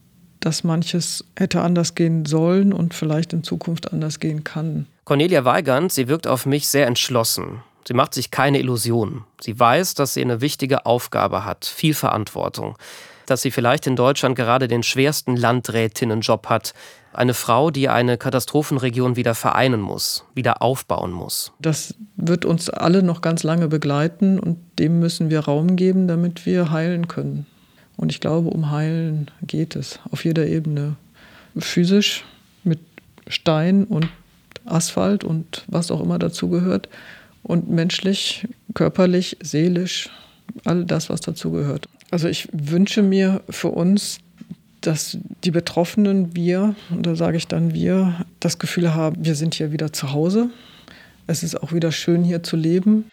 dass manches hätte anders gehen sollen und vielleicht in Zukunft anders gehen kann. Cornelia Weigand, sie wirkt auf mich sehr entschlossen. Sie macht sich keine Illusionen. Sie weiß, dass sie eine wichtige Aufgabe hat, viel Verantwortung. Dass sie vielleicht in Deutschland gerade den schwersten Landrätinnenjob hat. Eine Frau, die eine Katastrophenregion wieder vereinen muss, wieder aufbauen muss. Das wird uns alle noch ganz lange begleiten und dem müssen wir Raum geben, damit wir heilen können. Und ich glaube, um Heilen geht es auf jeder Ebene. Physisch mit Stein und Asphalt und was auch immer dazugehört. Und menschlich, körperlich, seelisch, all das, was dazugehört. Also ich wünsche mir für uns, dass die Betroffenen, wir, und da sage ich dann wir, das Gefühl haben, wir sind hier wieder zu Hause. Es ist auch wieder schön hier zu leben.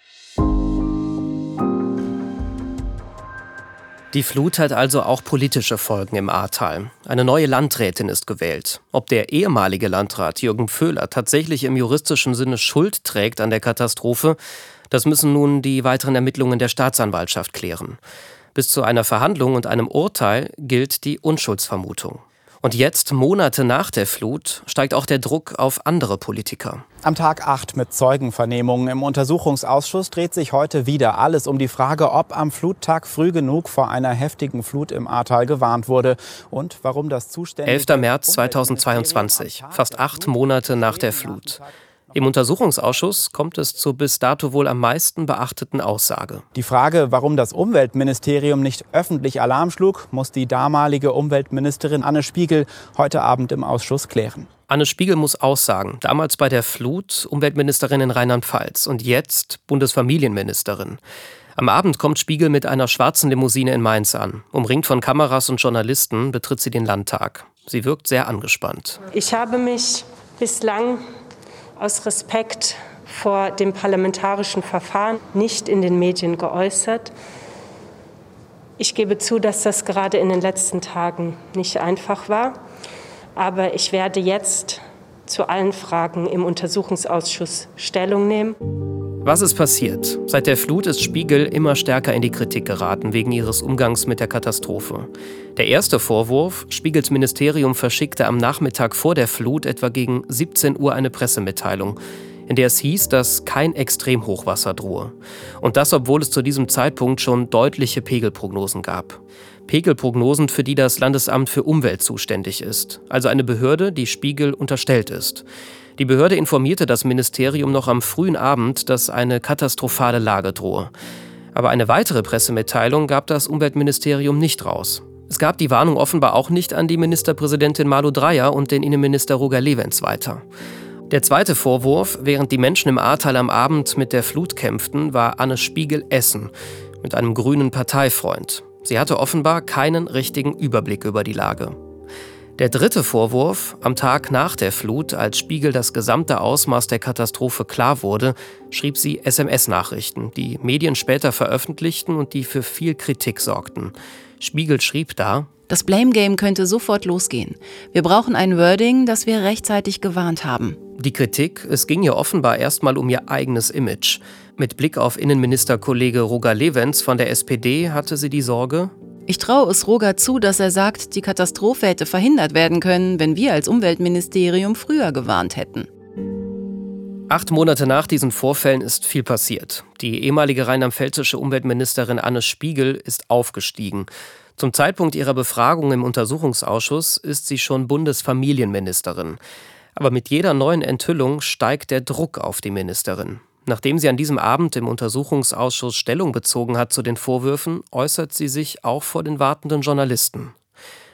Die Flut hat also auch politische Folgen im Ahrtal. Eine neue Landrätin ist gewählt. Ob der ehemalige Landrat Jürgen Föhler tatsächlich im juristischen Sinne Schuld trägt an der Katastrophe, das müssen nun die weiteren Ermittlungen der Staatsanwaltschaft klären. Bis zu einer Verhandlung und einem Urteil gilt die Unschuldsvermutung. Und jetzt, Monate nach der Flut, steigt auch der Druck auf andere Politiker. Am Tag 8 mit Zeugenvernehmungen im Untersuchungsausschuss dreht sich heute wieder alles um die Frage, ob am Fluttag früh genug vor einer heftigen Flut im Ahrtal gewarnt wurde und warum das zuständige 11. März 2022, fast acht Monate nach der Flut. Im Untersuchungsausschuss kommt es zur bis dato wohl am meisten beachteten Aussage. Die Frage, warum das Umweltministerium nicht öffentlich Alarm schlug, muss die damalige Umweltministerin Anne Spiegel heute Abend im Ausschuss klären. Anne Spiegel muss aussagen, damals bei der Flut Umweltministerin in Rheinland-Pfalz und jetzt Bundesfamilienministerin. Am Abend kommt Spiegel mit einer schwarzen Limousine in Mainz an. Umringt von Kameras und Journalisten betritt sie den Landtag. Sie wirkt sehr angespannt. Ich habe mich bislang aus Respekt vor dem parlamentarischen Verfahren nicht in den Medien geäußert. Ich gebe zu, dass das gerade in den letzten Tagen nicht einfach war, aber ich werde jetzt zu allen Fragen im Untersuchungsausschuss Stellung nehmen. Was ist passiert? Seit der Flut ist Spiegel immer stärker in die Kritik geraten wegen ihres Umgangs mit der Katastrophe. Der erste Vorwurf, Spiegels Ministerium verschickte am Nachmittag vor der Flut etwa gegen 17 Uhr eine Pressemitteilung, in der es hieß, dass kein Extremhochwasser drohe. Und das, obwohl es zu diesem Zeitpunkt schon deutliche Pegelprognosen gab. Pegelprognosen, für die das Landesamt für Umwelt zuständig ist, also eine Behörde, die Spiegel unterstellt ist. Die Behörde informierte das Ministerium noch am frühen Abend, dass eine katastrophale Lage drohe. Aber eine weitere Pressemitteilung gab das Umweltministerium nicht raus. Es gab die Warnung offenbar auch nicht an die Ministerpräsidentin Malu Dreyer und den Innenminister Roger Levens weiter. Der zweite Vorwurf, während die Menschen im Ahrtal am Abend mit der Flut kämpften, war Anne Spiegel Essen mit einem grünen Parteifreund. Sie hatte offenbar keinen richtigen Überblick über die Lage. Der dritte Vorwurf, am Tag nach der Flut, als Spiegel das gesamte Ausmaß der Katastrophe klar wurde, schrieb sie SMS-Nachrichten, die Medien später veröffentlichten und die für viel Kritik sorgten. Spiegel schrieb da, das Blame Game könnte sofort losgehen. Wir brauchen ein Wording, das wir rechtzeitig gewarnt haben. Die Kritik, es ging ihr offenbar erstmal um ihr eigenes Image. Mit Blick auf Innenministerkollege Roger Levens von der SPD hatte sie die Sorge, ich traue es Roger zu, dass er sagt, die Katastrophe hätte verhindert werden können, wenn wir als Umweltministerium früher gewarnt hätten. Acht Monate nach diesen Vorfällen ist viel passiert. Die ehemalige rheinland-pfälzische Umweltministerin Anne Spiegel ist aufgestiegen. Zum Zeitpunkt ihrer Befragung im Untersuchungsausschuss ist sie schon Bundesfamilienministerin. Aber mit jeder neuen Enthüllung steigt der Druck auf die Ministerin. Nachdem sie an diesem Abend im Untersuchungsausschuss Stellung bezogen hat zu den Vorwürfen, äußert sie sich auch vor den wartenden Journalisten.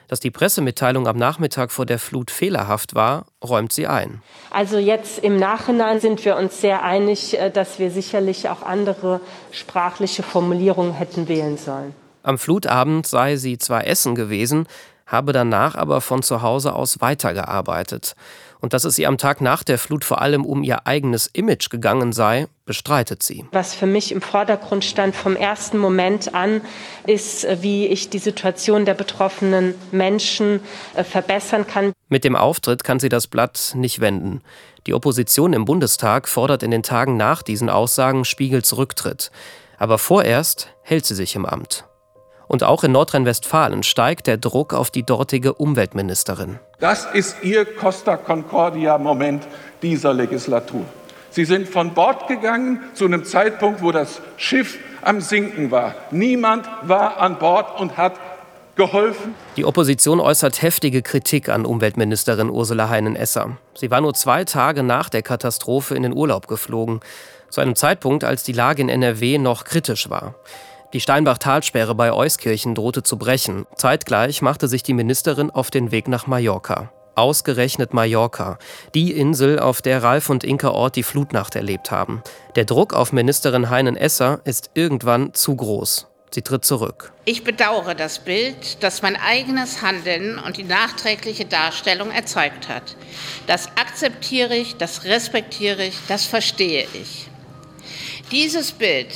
Dass die Pressemitteilung am Nachmittag vor der Flut fehlerhaft war, räumt sie ein. Also jetzt im Nachhinein sind wir uns sehr einig, äh, dass wir sicherlich auch andere sprachliche Formulierungen hätten wählen sollen. Am Flutabend sei sie zwar essen gewesen, habe danach aber von zu Hause aus weitergearbeitet. Und dass es ihr am Tag nach der Flut vor allem um ihr eigenes Image gegangen sei, bestreitet sie. Was für mich im Vordergrund stand vom ersten Moment an, ist, äh, wie ich die Situation der betroffenen Menschen äh, verbessern kann. Mit dem Auftritt kann sie das Blatt nicht wenden. Die Opposition im Bundestag fordert in den Tagen nach diesen Aussagen Spiegels Rücktritt. Aber vorerst hält sie sich im Amt. Und auch in Nordrhein-Westfalen steigt der Druck auf die dortige Umweltministerin. Das ist Ihr Costa Concordia-Moment dieser Legislatur. Sie sind von Bord gegangen zu einem Zeitpunkt, wo das Schiff am Sinken war. Niemand war an Bord und hat geholfen. Die Opposition äußert heftige Kritik an Umweltministerin Ursula Heinen-Esser. Sie war nur zwei Tage nach der Katastrophe in den Urlaub geflogen. Zu einem Zeitpunkt, als die Lage in NRW noch kritisch war. Die Steinbach-Talsperre bei Euskirchen drohte zu brechen. Zeitgleich machte sich die Ministerin auf den Weg nach Mallorca. Ausgerechnet Mallorca, die Insel, auf der Ralf und Inka Ort die Flutnacht erlebt haben. Der Druck auf Ministerin Heinen-Esser ist irgendwann zu groß. Sie tritt zurück. Ich bedauere das Bild, das mein eigenes Handeln und die nachträgliche Darstellung erzeugt hat. Das akzeptiere ich, das respektiere ich, das verstehe ich. Dieses Bild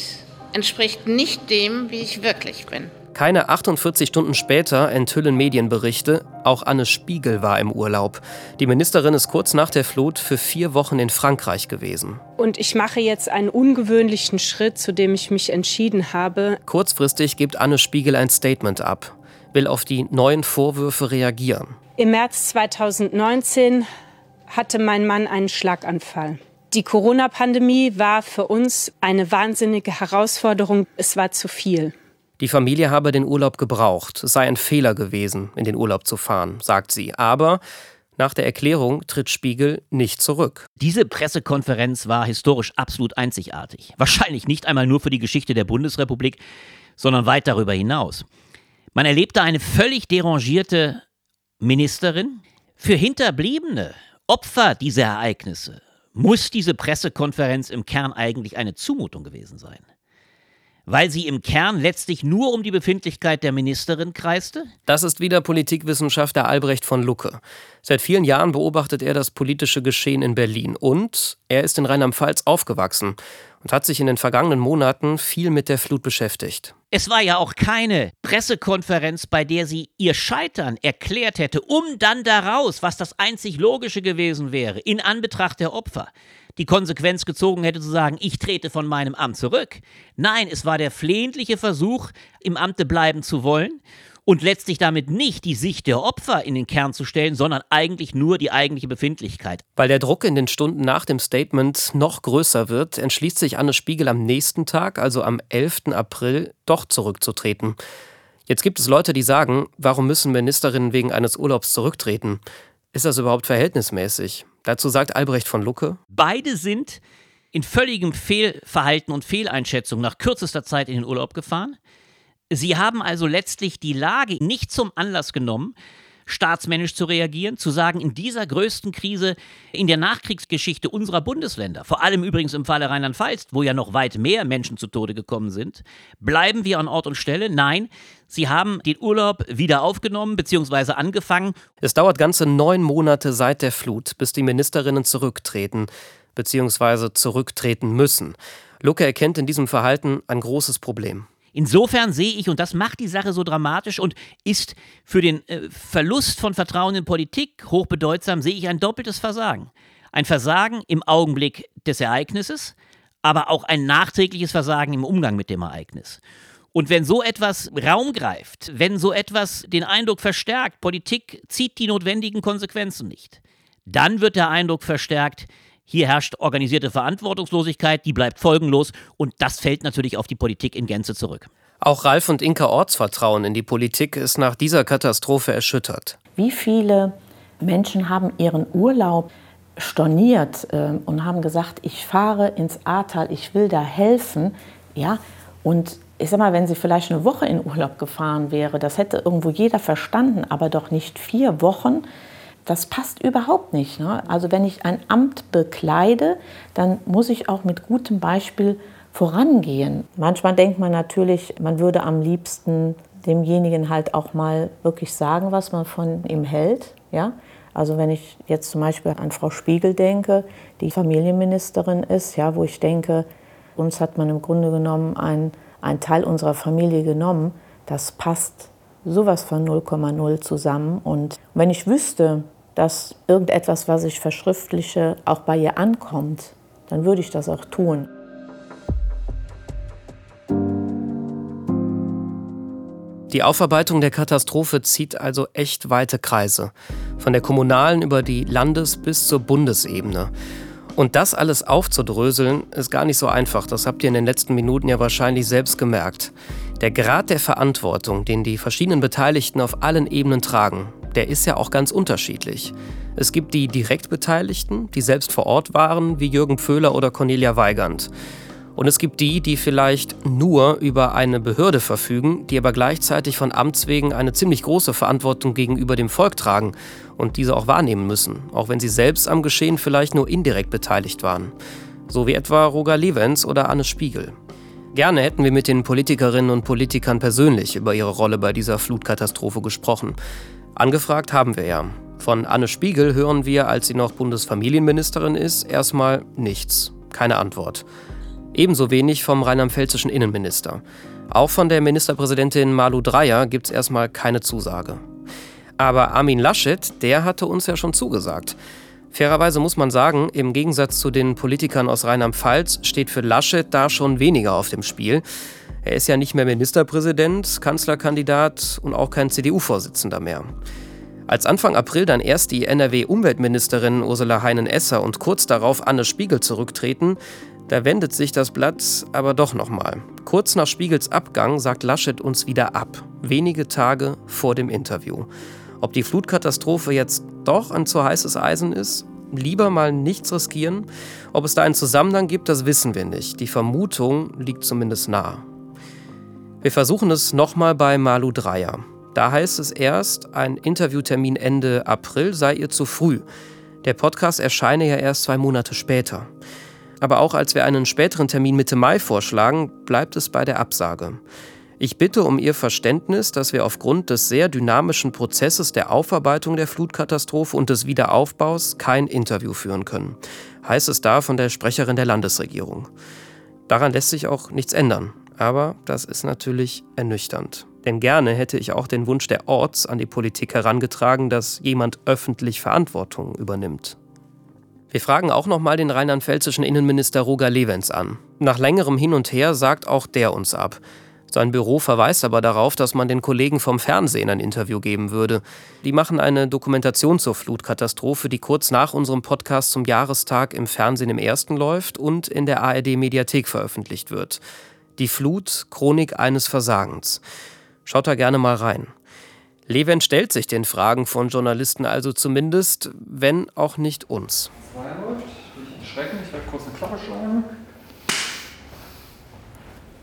entspricht nicht dem, wie ich wirklich bin. Keine 48 Stunden später enthüllen Medienberichte, auch Anne Spiegel war im Urlaub. Die Ministerin ist kurz nach der Flut für vier Wochen in Frankreich gewesen. Und ich mache jetzt einen ungewöhnlichen Schritt, zu dem ich mich entschieden habe. Kurzfristig gibt Anne Spiegel ein Statement ab, will auf die neuen Vorwürfe reagieren. Im März 2019 hatte mein Mann einen Schlaganfall. Die Corona-Pandemie war für uns eine wahnsinnige Herausforderung. Es war zu viel. Die Familie habe den Urlaub gebraucht. Es sei ein Fehler gewesen, in den Urlaub zu fahren, sagt sie. Aber nach der Erklärung tritt Spiegel nicht zurück. Diese Pressekonferenz war historisch absolut einzigartig. Wahrscheinlich nicht einmal nur für die Geschichte der Bundesrepublik, sondern weit darüber hinaus. Man erlebte eine völlig derangierte Ministerin. Für Hinterbliebene, Opfer dieser Ereignisse, muss diese Pressekonferenz im Kern eigentlich eine Zumutung gewesen sein? Weil sie im Kern letztlich nur um die Befindlichkeit der Ministerin kreiste? Das ist wieder Politikwissenschaftler Albrecht von Lucke. Seit vielen Jahren beobachtet er das politische Geschehen in Berlin und er ist in Rheinland-Pfalz aufgewachsen und hat sich in den vergangenen Monaten viel mit der Flut beschäftigt. Es war ja auch keine Pressekonferenz, bei der sie ihr Scheitern erklärt hätte, um dann daraus, was das einzig Logische gewesen wäre, in Anbetracht der Opfer, die Konsequenz gezogen hätte zu sagen, ich trete von meinem Amt zurück. Nein, es war der flehentliche Versuch, im Amte bleiben zu wollen und letztlich damit nicht die Sicht der Opfer in den Kern zu stellen, sondern eigentlich nur die eigentliche Befindlichkeit. Weil der Druck in den Stunden nach dem Statement noch größer wird, entschließt sich Anne Spiegel am nächsten Tag, also am 11. April, doch zurückzutreten. Jetzt gibt es Leute, die sagen, warum müssen Ministerinnen wegen eines Urlaubs zurücktreten? Ist das überhaupt verhältnismäßig? Dazu sagt Albrecht von Lucke. Beide sind in völligem Fehlverhalten und Fehleinschätzung nach kürzester Zeit in den Urlaub gefahren. Sie haben also letztlich die Lage nicht zum Anlass genommen, staatsmännisch zu reagieren, zu sagen, in dieser größten Krise in der Nachkriegsgeschichte unserer Bundesländer, vor allem übrigens im Falle Rheinland-Pfalz, wo ja noch weit mehr Menschen zu Tode gekommen sind, bleiben wir an Ort und Stelle? Nein, Sie haben den Urlaub wieder aufgenommen bzw. angefangen. Es dauert ganze neun Monate seit der Flut, bis die Ministerinnen zurücktreten bzw. zurücktreten müssen. Lucke erkennt in diesem Verhalten ein großes Problem. Insofern sehe ich, und das macht die Sache so dramatisch und ist für den äh, Verlust von Vertrauen in Politik hochbedeutsam, sehe ich ein doppeltes Versagen. Ein Versagen im Augenblick des Ereignisses, aber auch ein nachträgliches Versagen im Umgang mit dem Ereignis. Und wenn so etwas Raum greift, wenn so etwas den Eindruck verstärkt, Politik zieht die notwendigen Konsequenzen nicht, dann wird der Eindruck verstärkt, hier herrscht organisierte Verantwortungslosigkeit, die bleibt folgenlos und das fällt natürlich auf die Politik in Gänze zurück. Auch Ralf und Inka Orts Vertrauen in die Politik ist nach dieser Katastrophe erschüttert. Wie viele Menschen haben ihren Urlaub storniert äh, und haben gesagt, ich fahre ins Ahrtal, ich will da helfen, ja, und ich sag mal, wenn sie vielleicht eine Woche in Urlaub gefahren wäre, das hätte irgendwo jeder verstanden, aber doch nicht vier Wochen. Das passt überhaupt nicht. Ne? Also wenn ich ein Amt bekleide, dann muss ich auch mit gutem Beispiel vorangehen. Manchmal denkt man natürlich, man würde am liebsten demjenigen halt auch mal wirklich sagen, was man von ihm hält. Ja? Also wenn ich jetzt zum Beispiel an Frau Spiegel denke, die Familienministerin ist, ja, wo ich denke, uns hat man im Grunde genommen ein ein Teil unserer Familie genommen, das passt sowas von 0,0 zusammen. Und wenn ich wüsste, dass irgendetwas, was ich verschriftliche, auch bei ihr ankommt, dann würde ich das auch tun. Die Aufarbeitung der Katastrophe zieht also echt weite Kreise, von der kommunalen über die Landes- bis zur Bundesebene. Und das alles aufzudröseln, ist gar nicht so einfach. Das habt ihr in den letzten Minuten ja wahrscheinlich selbst gemerkt. Der Grad der Verantwortung, den die verschiedenen Beteiligten auf allen Ebenen tragen, der ist ja auch ganz unterschiedlich. Es gibt die direkt Beteiligten, die selbst vor Ort waren, wie Jürgen Pföhler oder Cornelia Weigand. Und es gibt die, die vielleicht nur über eine Behörde verfügen, die aber gleichzeitig von Amts wegen eine ziemlich große Verantwortung gegenüber dem Volk tragen und diese auch wahrnehmen müssen, auch wenn sie selbst am Geschehen vielleicht nur indirekt beteiligt waren. So wie etwa Roger Levens oder Anne Spiegel. Gerne hätten wir mit den Politikerinnen und Politikern persönlich über ihre Rolle bei dieser Flutkatastrophe gesprochen. Angefragt haben wir ja. Von Anne Spiegel hören wir, als sie noch Bundesfamilienministerin ist, erstmal nichts. Keine Antwort. Ebenso wenig vom rheinland-pfälzischen Innenminister. Auch von der Ministerpräsidentin Malu Dreyer gibt es erstmal keine Zusage. Aber Armin Laschet, der hatte uns ja schon zugesagt. Fairerweise muss man sagen, im Gegensatz zu den Politikern aus Rheinland-Pfalz steht für Laschet da schon weniger auf dem Spiel. Er ist ja nicht mehr Ministerpräsident, Kanzlerkandidat und auch kein CDU-Vorsitzender mehr. Als Anfang April dann erst die NRW-Umweltministerin Ursula Heinen-Esser und kurz darauf Anne Spiegel zurücktreten, da wendet sich das Blatt aber doch nochmal. Kurz nach Spiegels Abgang sagt Laschet uns wieder ab, wenige Tage vor dem Interview. Ob die Flutkatastrophe jetzt doch ein zu heißes Eisen ist? Lieber mal nichts riskieren? Ob es da einen Zusammenhang gibt, das wissen wir nicht. Die Vermutung liegt zumindest nahe. Wir versuchen es nochmal bei Malu Dreyer. Da heißt es erst, ein Interviewtermin Ende April sei ihr zu früh. Der Podcast erscheine ja erst zwei Monate später. Aber auch als wir einen späteren Termin Mitte Mai vorschlagen, bleibt es bei der Absage. Ich bitte um Ihr Verständnis, dass wir aufgrund des sehr dynamischen Prozesses der Aufarbeitung der Flutkatastrophe und des Wiederaufbaus kein Interview führen können, heißt es da von der Sprecherin der Landesregierung. Daran lässt sich auch nichts ändern, aber das ist natürlich ernüchternd. Denn gerne hätte ich auch den Wunsch der Orts an die Politik herangetragen, dass jemand öffentlich Verantwortung übernimmt. Wir fragen auch nochmal den rheinland-pfälzischen Innenminister Roger Levens an. Nach längerem Hin und Her sagt auch der uns ab. Sein Büro verweist aber darauf, dass man den Kollegen vom Fernsehen ein Interview geben würde. Die machen eine Dokumentation zur Flutkatastrophe, die kurz nach unserem Podcast zum Jahrestag im Fernsehen im ersten läuft und in der ARD Mediathek veröffentlicht wird. Die Flut, Chronik eines Versagens. Schaut da gerne mal rein. Leven stellt sich den Fragen von Journalisten also zumindest, wenn auch nicht uns. läuft, nicht erschrecken, ich werde kurz eine Klappe schlagen.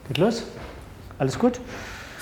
Geht los? Alles gut?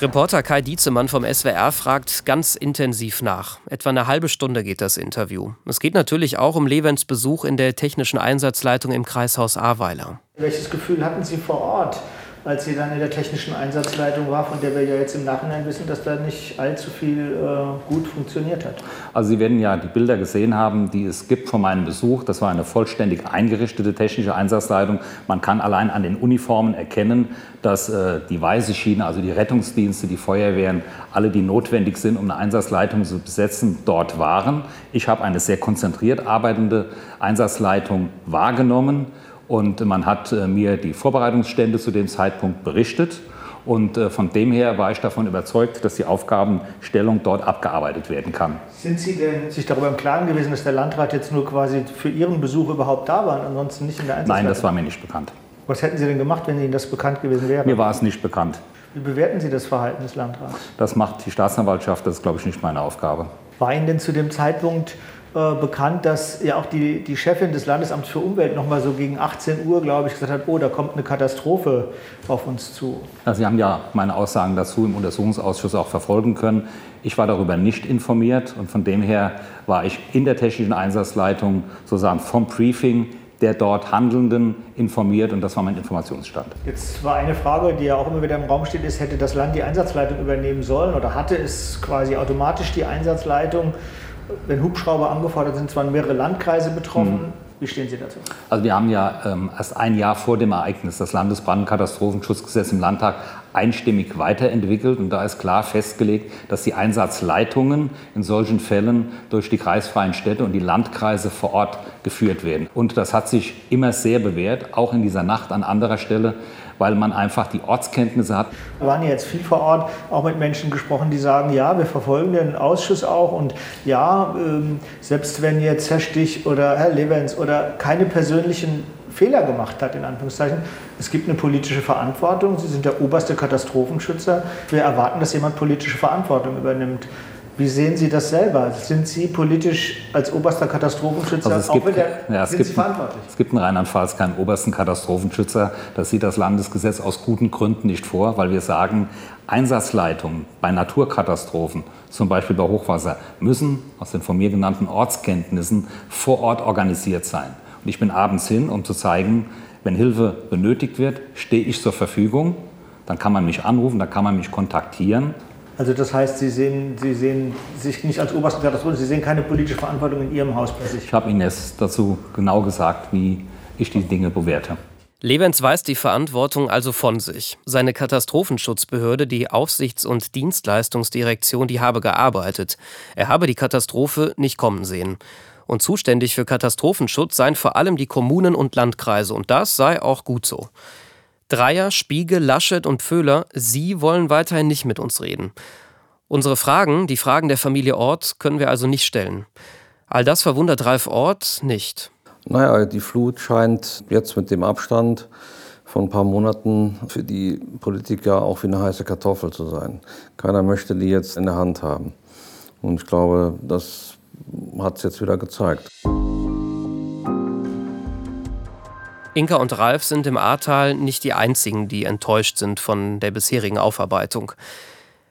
Reporter Kai Dietzemann vom SWR fragt ganz intensiv nach. Etwa eine halbe Stunde geht das Interview. Es geht natürlich auch um Levens Besuch in der technischen Einsatzleitung im Kreishaus Ahrweiler. Welches Gefühl hatten Sie vor Ort? Als sie dann in der technischen Einsatzleitung war, von der wir ja jetzt im Nachhinein wissen, dass da nicht allzu viel äh, gut funktioniert hat. Also Sie werden ja die Bilder gesehen haben, die es gibt von meinem Besuch. Das war eine vollständig eingerichtete technische Einsatzleitung. Man kann allein an den Uniformen erkennen, dass äh, die weiße Schiene, also die Rettungsdienste, die Feuerwehren, alle, die notwendig sind, um eine Einsatzleitung zu besetzen, dort waren. Ich habe eine sehr konzentriert arbeitende Einsatzleitung wahrgenommen. Und man hat äh, mir die Vorbereitungsstände zu dem Zeitpunkt berichtet. Und äh, von dem her war ich davon überzeugt, dass die Aufgabenstellung dort abgearbeitet werden kann. Sind Sie denn sich darüber im Klaren gewesen, dass der Landrat jetzt nur quasi für Ihren Besuch überhaupt da war und ansonsten nicht in der Einsatzleitung? Nein, das war mir nicht bekannt. Was hätten Sie denn gemacht, wenn Ihnen das bekannt gewesen wäre? Mir war es nicht bekannt. Wie bewerten Sie das Verhalten des Landrats? Das macht die Staatsanwaltschaft, das ist, glaube ich, nicht meine Aufgabe. War Ihnen denn zu dem Zeitpunkt äh, bekannt, dass ja auch die, die Chefin des Landesamts für Umwelt noch mal so gegen 18 Uhr, glaube ich, gesagt hat, oh, da kommt eine Katastrophe auf uns zu. Sie haben ja meine Aussagen dazu im Untersuchungsausschuss auch verfolgen können. Ich war darüber nicht informiert und von dem her war ich in der technischen Einsatzleitung sozusagen vom Briefing der dort Handelnden informiert und das war mein Informationsstand. Jetzt war eine Frage, die ja auch immer wieder im Raum steht, ist, hätte das Land die Einsatzleitung übernehmen sollen oder hatte es quasi automatisch die Einsatzleitung? Wenn Hubschrauber angefordert sind, waren mehrere Landkreise betroffen. Mhm. Wie stehen Sie dazu? Also wir haben ja ähm, erst ein Jahr vor dem Ereignis das Landesbrandkatastrophenschutzgesetz im Landtag einstimmig weiterentwickelt. Und da ist klar festgelegt, dass die Einsatzleitungen in solchen Fällen durch die kreisfreien Städte und die Landkreise vor Ort geführt werden. Und das hat sich immer sehr bewährt, auch in dieser Nacht an anderer Stelle weil man einfach die Ortskenntnisse hat. Wir waren jetzt viel vor Ort, auch mit Menschen gesprochen, die sagen, ja, wir verfolgen den Ausschuss auch und ja, ähm, selbst wenn jetzt Herr Stich oder Herr Levens oder keine persönlichen Fehler gemacht hat, in Anführungszeichen. Es gibt eine politische Verantwortung. Sie sind der oberste Katastrophenschützer. Wir erwarten, dass jemand politische Verantwortung übernimmt. Wie sehen Sie das selber? Sind Sie politisch als oberster Katastrophenschützer also es gibt, der, ja, es, gibt, es gibt in Rheinland-Pfalz keinen obersten Katastrophenschützer. Das sieht das Landesgesetz aus guten Gründen nicht vor, weil wir sagen, Einsatzleitungen bei Naturkatastrophen, zum Beispiel bei Hochwasser, müssen aus den von mir genannten Ortskenntnissen vor Ort organisiert sein. Und ich bin abends hin, um zu zeigen, wenn Hilfe benötigt wird, stehe ich zur Verfügung. Dann kann man mich anrufen, dann kann man mich kontaktieren. Also das heißt, Sie sehen, Sie sehen sich nicht als obersten Katastrophen, Sie sehen keine politische Verantwortung in Ihrem Haus bei sich. Ich habe Ihnen jetzt dazu genau gesagt, wie ich die Dinge bewerte. Levens weist die Verantwortung also von sich. Seine Katastrophenschutzbehörde, die Aufsichts- und Dienstleistungsdirektion, die habe gearbeitet. Er habe die Katastrophe nicht kommen sehen. Und zuständig für Katastrophenschutz seien vor allem die Kommunen und Landkreise. Und das sei auch gut so. Dreier, Spiegel, Laschet und Föhler, sie wollen weiterhin nicht mit uns reden. Unsere Fragen, die Fragen der Familie Ort, können wir also nicht stellen. All das verwundert Ralf Ort nicht. Naja, die Flut scheint jetzt mit dem Abstand von ein paar Monaten für die Politiker auch wie eine heiße Kartoffel zu sein. Keiner möchte die jetzt in der Hand haben. Und ich glaube, das hat es jetzt wieder gezeigt. Inka und Ralf sind im Ahrtal nicht die einzigen, die enttäuscht sind von der bisherigen Aufarbeitung.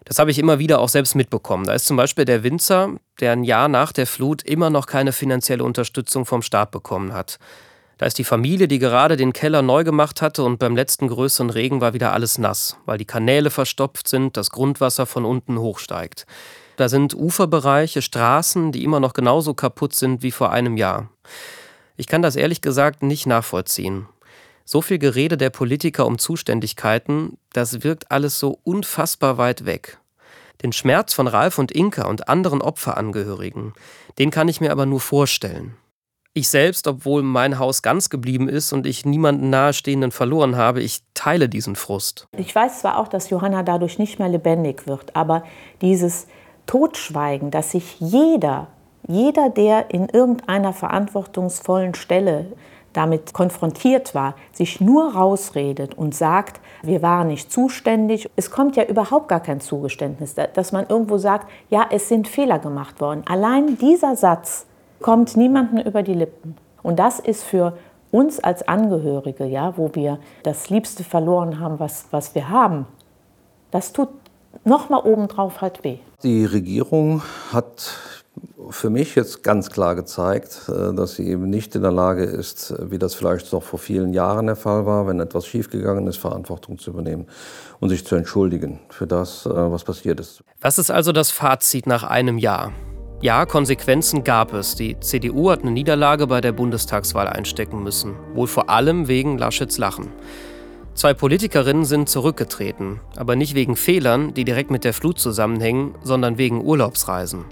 Das habe ich immer wieder auch selbst mitbekommen. Da ist zum Beispiel der Winzer, der ein Jahr nach der Flut immer noch keine finanzielle Unterstützung vom Staat bekommen hat. Da ist die Familie, die gerade den Keller neu gemacht hatte und beim letzten größeren Regen war wieder alles nass, weil die Kanäle verstopft sind, das Grundwasser von unten hochsteigt. Da sind Uferbereiche, Straßen, die immer noch genauso kaputt sind wie vor einem Jahr. Ich kann das ehrlich gesagt nicht nachvollziehen. So viel Gerede der Politiker um Zuständigkeiten, das wirkt alles so unfassbar weit weg. Den Schmerz von Ralf und Inka und anderen Opferangehörigen, den kann ich mir aber nur vorstellen. Ich selbst, obwohl mein Haus ganz geblieben ist und ich niemanden nahestehenden verloren habe, ich teile diesen Frust. Ich weiß zwar auch, dass Johanna dadurch nicht mehr lebendig wird, aber dieses Totschweigen, dass sich jeder jeder, der in irgendeiner verantwortungsvollen Stelle damit konfrontiert war, sich nur rausredet und sagt, wir waren nicht zuständig. Es kommt ja überhaupt gar kein Zugeständnis, dass man irgendwo sagt, ja, es sind Fehler gemacht worden. Allein dieser Satz kommt niemandem über die Lippen. Und das ist für uns als Angehörige, ja, wo wir das Liebste verloren haben, was, was wir haben, das tut nochmal obendrauf halt weh. Die Regierung hat für mich jetzt ganz klar gezeigt, äh, dass sie eben nicht in der Lage ist, wie das vielleicht noch vor vielen Jahren der Fall war, wenn etwas schiefgegangen ist, Verantwortung zu übernehmen und sich zu entschuldigen für das, äh, was passiert ist. Was ist also das Fazit nach einem Jahr? Ja, Konsequenzen gab es. Die CDU hat eine Niederlage bei der Bundestagswahl einstecken müssen. Wohl vor allem wegen Laschets Lachen. Zwei Politikerinnen sind zurückgetreten, aber nicht wegen Fehlern, die direkt mit der Flut zusammenhängen, sondern wegen Urlaubsreisen.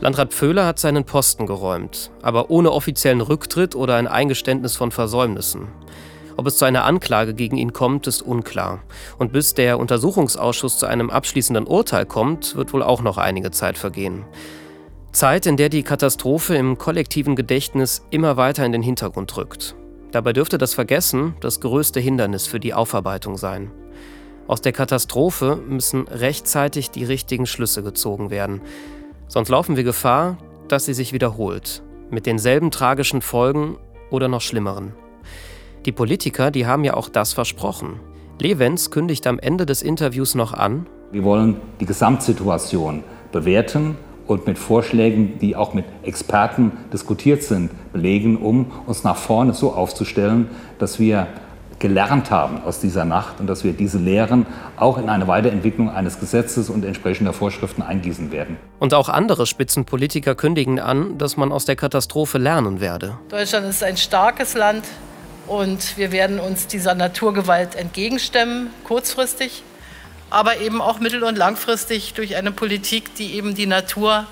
Landrat Pföhler hat seinen Posten geräumt, aber ohne offiziellen Rücktritt oder ein Eingeständnis von Versäumnissen. Ob es zu einer Anklage gegen ihn kommt, ist unklar. Und bis der Untersuchungsausschuss zu einem abschließenden Urteil kommt, wird wohl auch noch einige Zeit vergehen. Zeit, in der die Katastrophe im kollektiven Gedächtnis immer weiter in den Hintergrund rückt. Dabei dürfte das Vergessen das größte Hindernis für die Aufarbeitung sein. Aus der Katastrophe müssen rechtzeitig die richtigen Schlüsse gezogen werden. Sonst laufen wir Gefahr, dass sie sich wiederholt, mit denselben tragischen Folgen oder noch schlimmeren. Die Politiker, die haben ja auch das versprochen. Levens kündigt am Ende des Interviews noch an, wir wollen die Gesamtsituation bewerten und mit Vorschlägen, die auch mit Experten diskutiert sind, belegen, um uns nach vorne so aufzustellen, dass wir gelernt haben aus dieser Nacht und dass wir diese Lehren auch in eine Weiterentwicklung eines Gesetzes und entsprechender Vorschriften eingießen werden. Und auch andere Spitzenpolitiker kündigen an, dass man aus der Katastrophe lernen werde. Deutschland ist ein starkes Land und wir werden uns dieser Naturgewalt entgegenstemmen, kurzfristig, aber eben auch mittel- und langfristig durch eine Politik, die eben die Natur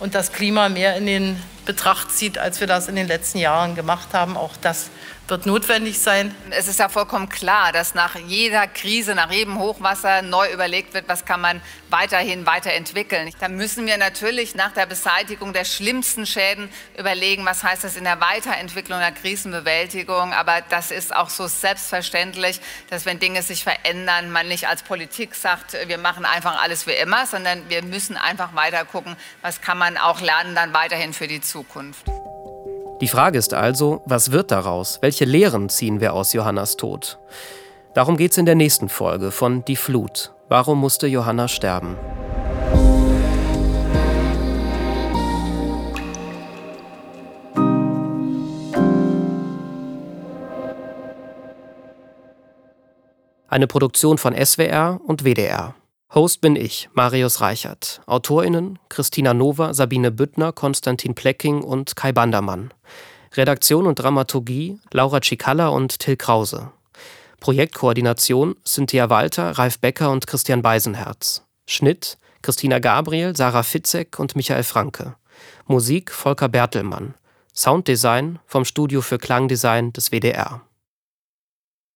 und das Klima mehr in den Betracht zieht, als wir das in den letzten Jahren gemacht haben. Auch das wird notwendig sein. Es ist ja vollkommen klar, dass nach jeder Krise, nach jedem Hochwasser neu überlegt wird, was kann man weiterhin weiterentwickeln. Da müssen wir natürlich nach der Beseitigung der schlimmsten Schäden überlegen, was heißt das in der Weiterentwicklung der Krisenbewältigung. Aber das ist auch so selbstverständlich, dass wenn Dinge sich verändern, man nicht als Politik sagt, wir machen einfach alles wie immer, sondern wir müssen einfach weiter gucken, was kann man auch lernen dann weiterhin für die Zukunft. Die Frage ist also, was wird daraus? Welche Lehren ziehen wir aus Johannas Tod? Darum geht es in der nächsten Folge von Die Flut. Warum musste Johanna sterben? Eine Produktion von SWR und WDR. Host bin ich, Marius Reichert. AutorInnen Christina Nova, Sabine Büttner, Konstantin Plecking und Kai Bandermann. Redaktion und Dramaturgie Laura Cicalla und Till Krause. Projektkoordination Cynthia Walter, Ralf Becker und Christian Beisenherz. Schnitt Christina Gabriel, Sarah Fitzek und Michael Franke. Musik Volker Bertelmann. Sounddesign vom Studio für Klangdesign des WDR.